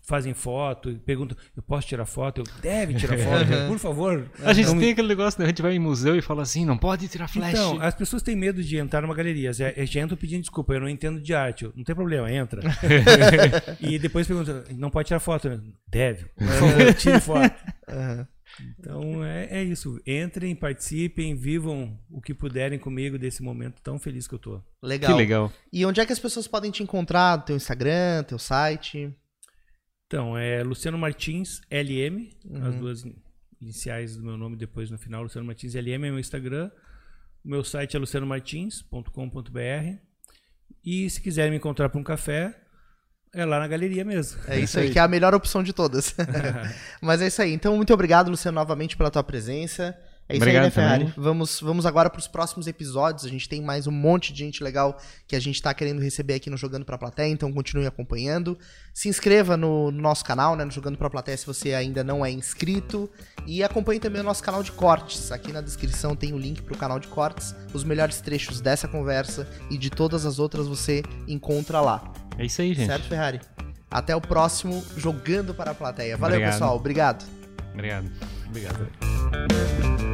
fazem foto, e perguntam, eu posso tirar foto? Eu deve tirar foto, por favor. A gente me- tem aquele negócio, né? a gente vai em museu e fala assim, não pode tirar flash. Então, as pessoas têm medo de entrar numa galeria. Já, já entram pedindo desculpa, eu não entendo de arte. Eu, não tem problema, entra. e depois perguntam, não pode tirar foto? Deve. Por favor, tire foto. Então é, é isso. Entrem, participem, vivam o que puderem comigo desse momento tão feliz que eu tô. Legal. Que legal. E onde é que as pessoas podem te encontrar? Teu Instagram, teu site? Então, é Luciano Martins LM, Uhum. as duas iniciais do meu nome depois no final, Luciano Martins LM é meu Instagram. O meu site é lucianomartins.com.br. E se quiserem me encontrar para um café, é lá na galeria mesmo. É isso aí, que é a melhor opção de todas. Mas é isso aí. Então, muito obrigado, Luciano, novamente pela tua presença. É isso Obrigado aí, né, Ferrari? também. Vamos, vamos agora para os próximos episódios. A gente tem mais um monte de gente legal que a gente tá querendo receber aqui no Jogando Pra Plateia, então continue acompanhando. Se inscreva no, no nosso canal, né, no Jogando Pra Plateia, se você ainda não é inscrito. E acompanhe também o nosso canal de cortes. Aqui na descrição tem o link pro canal de cortes. Os melhores trechos dessa conversa e de todas as outras você encontra lá. É isso aí, gente. Certo, Ferrari? Até o próximo Jogando para a Plateia. Valeu, Obrigado. pessoal. Obrigado. Obrigado. Obrigado.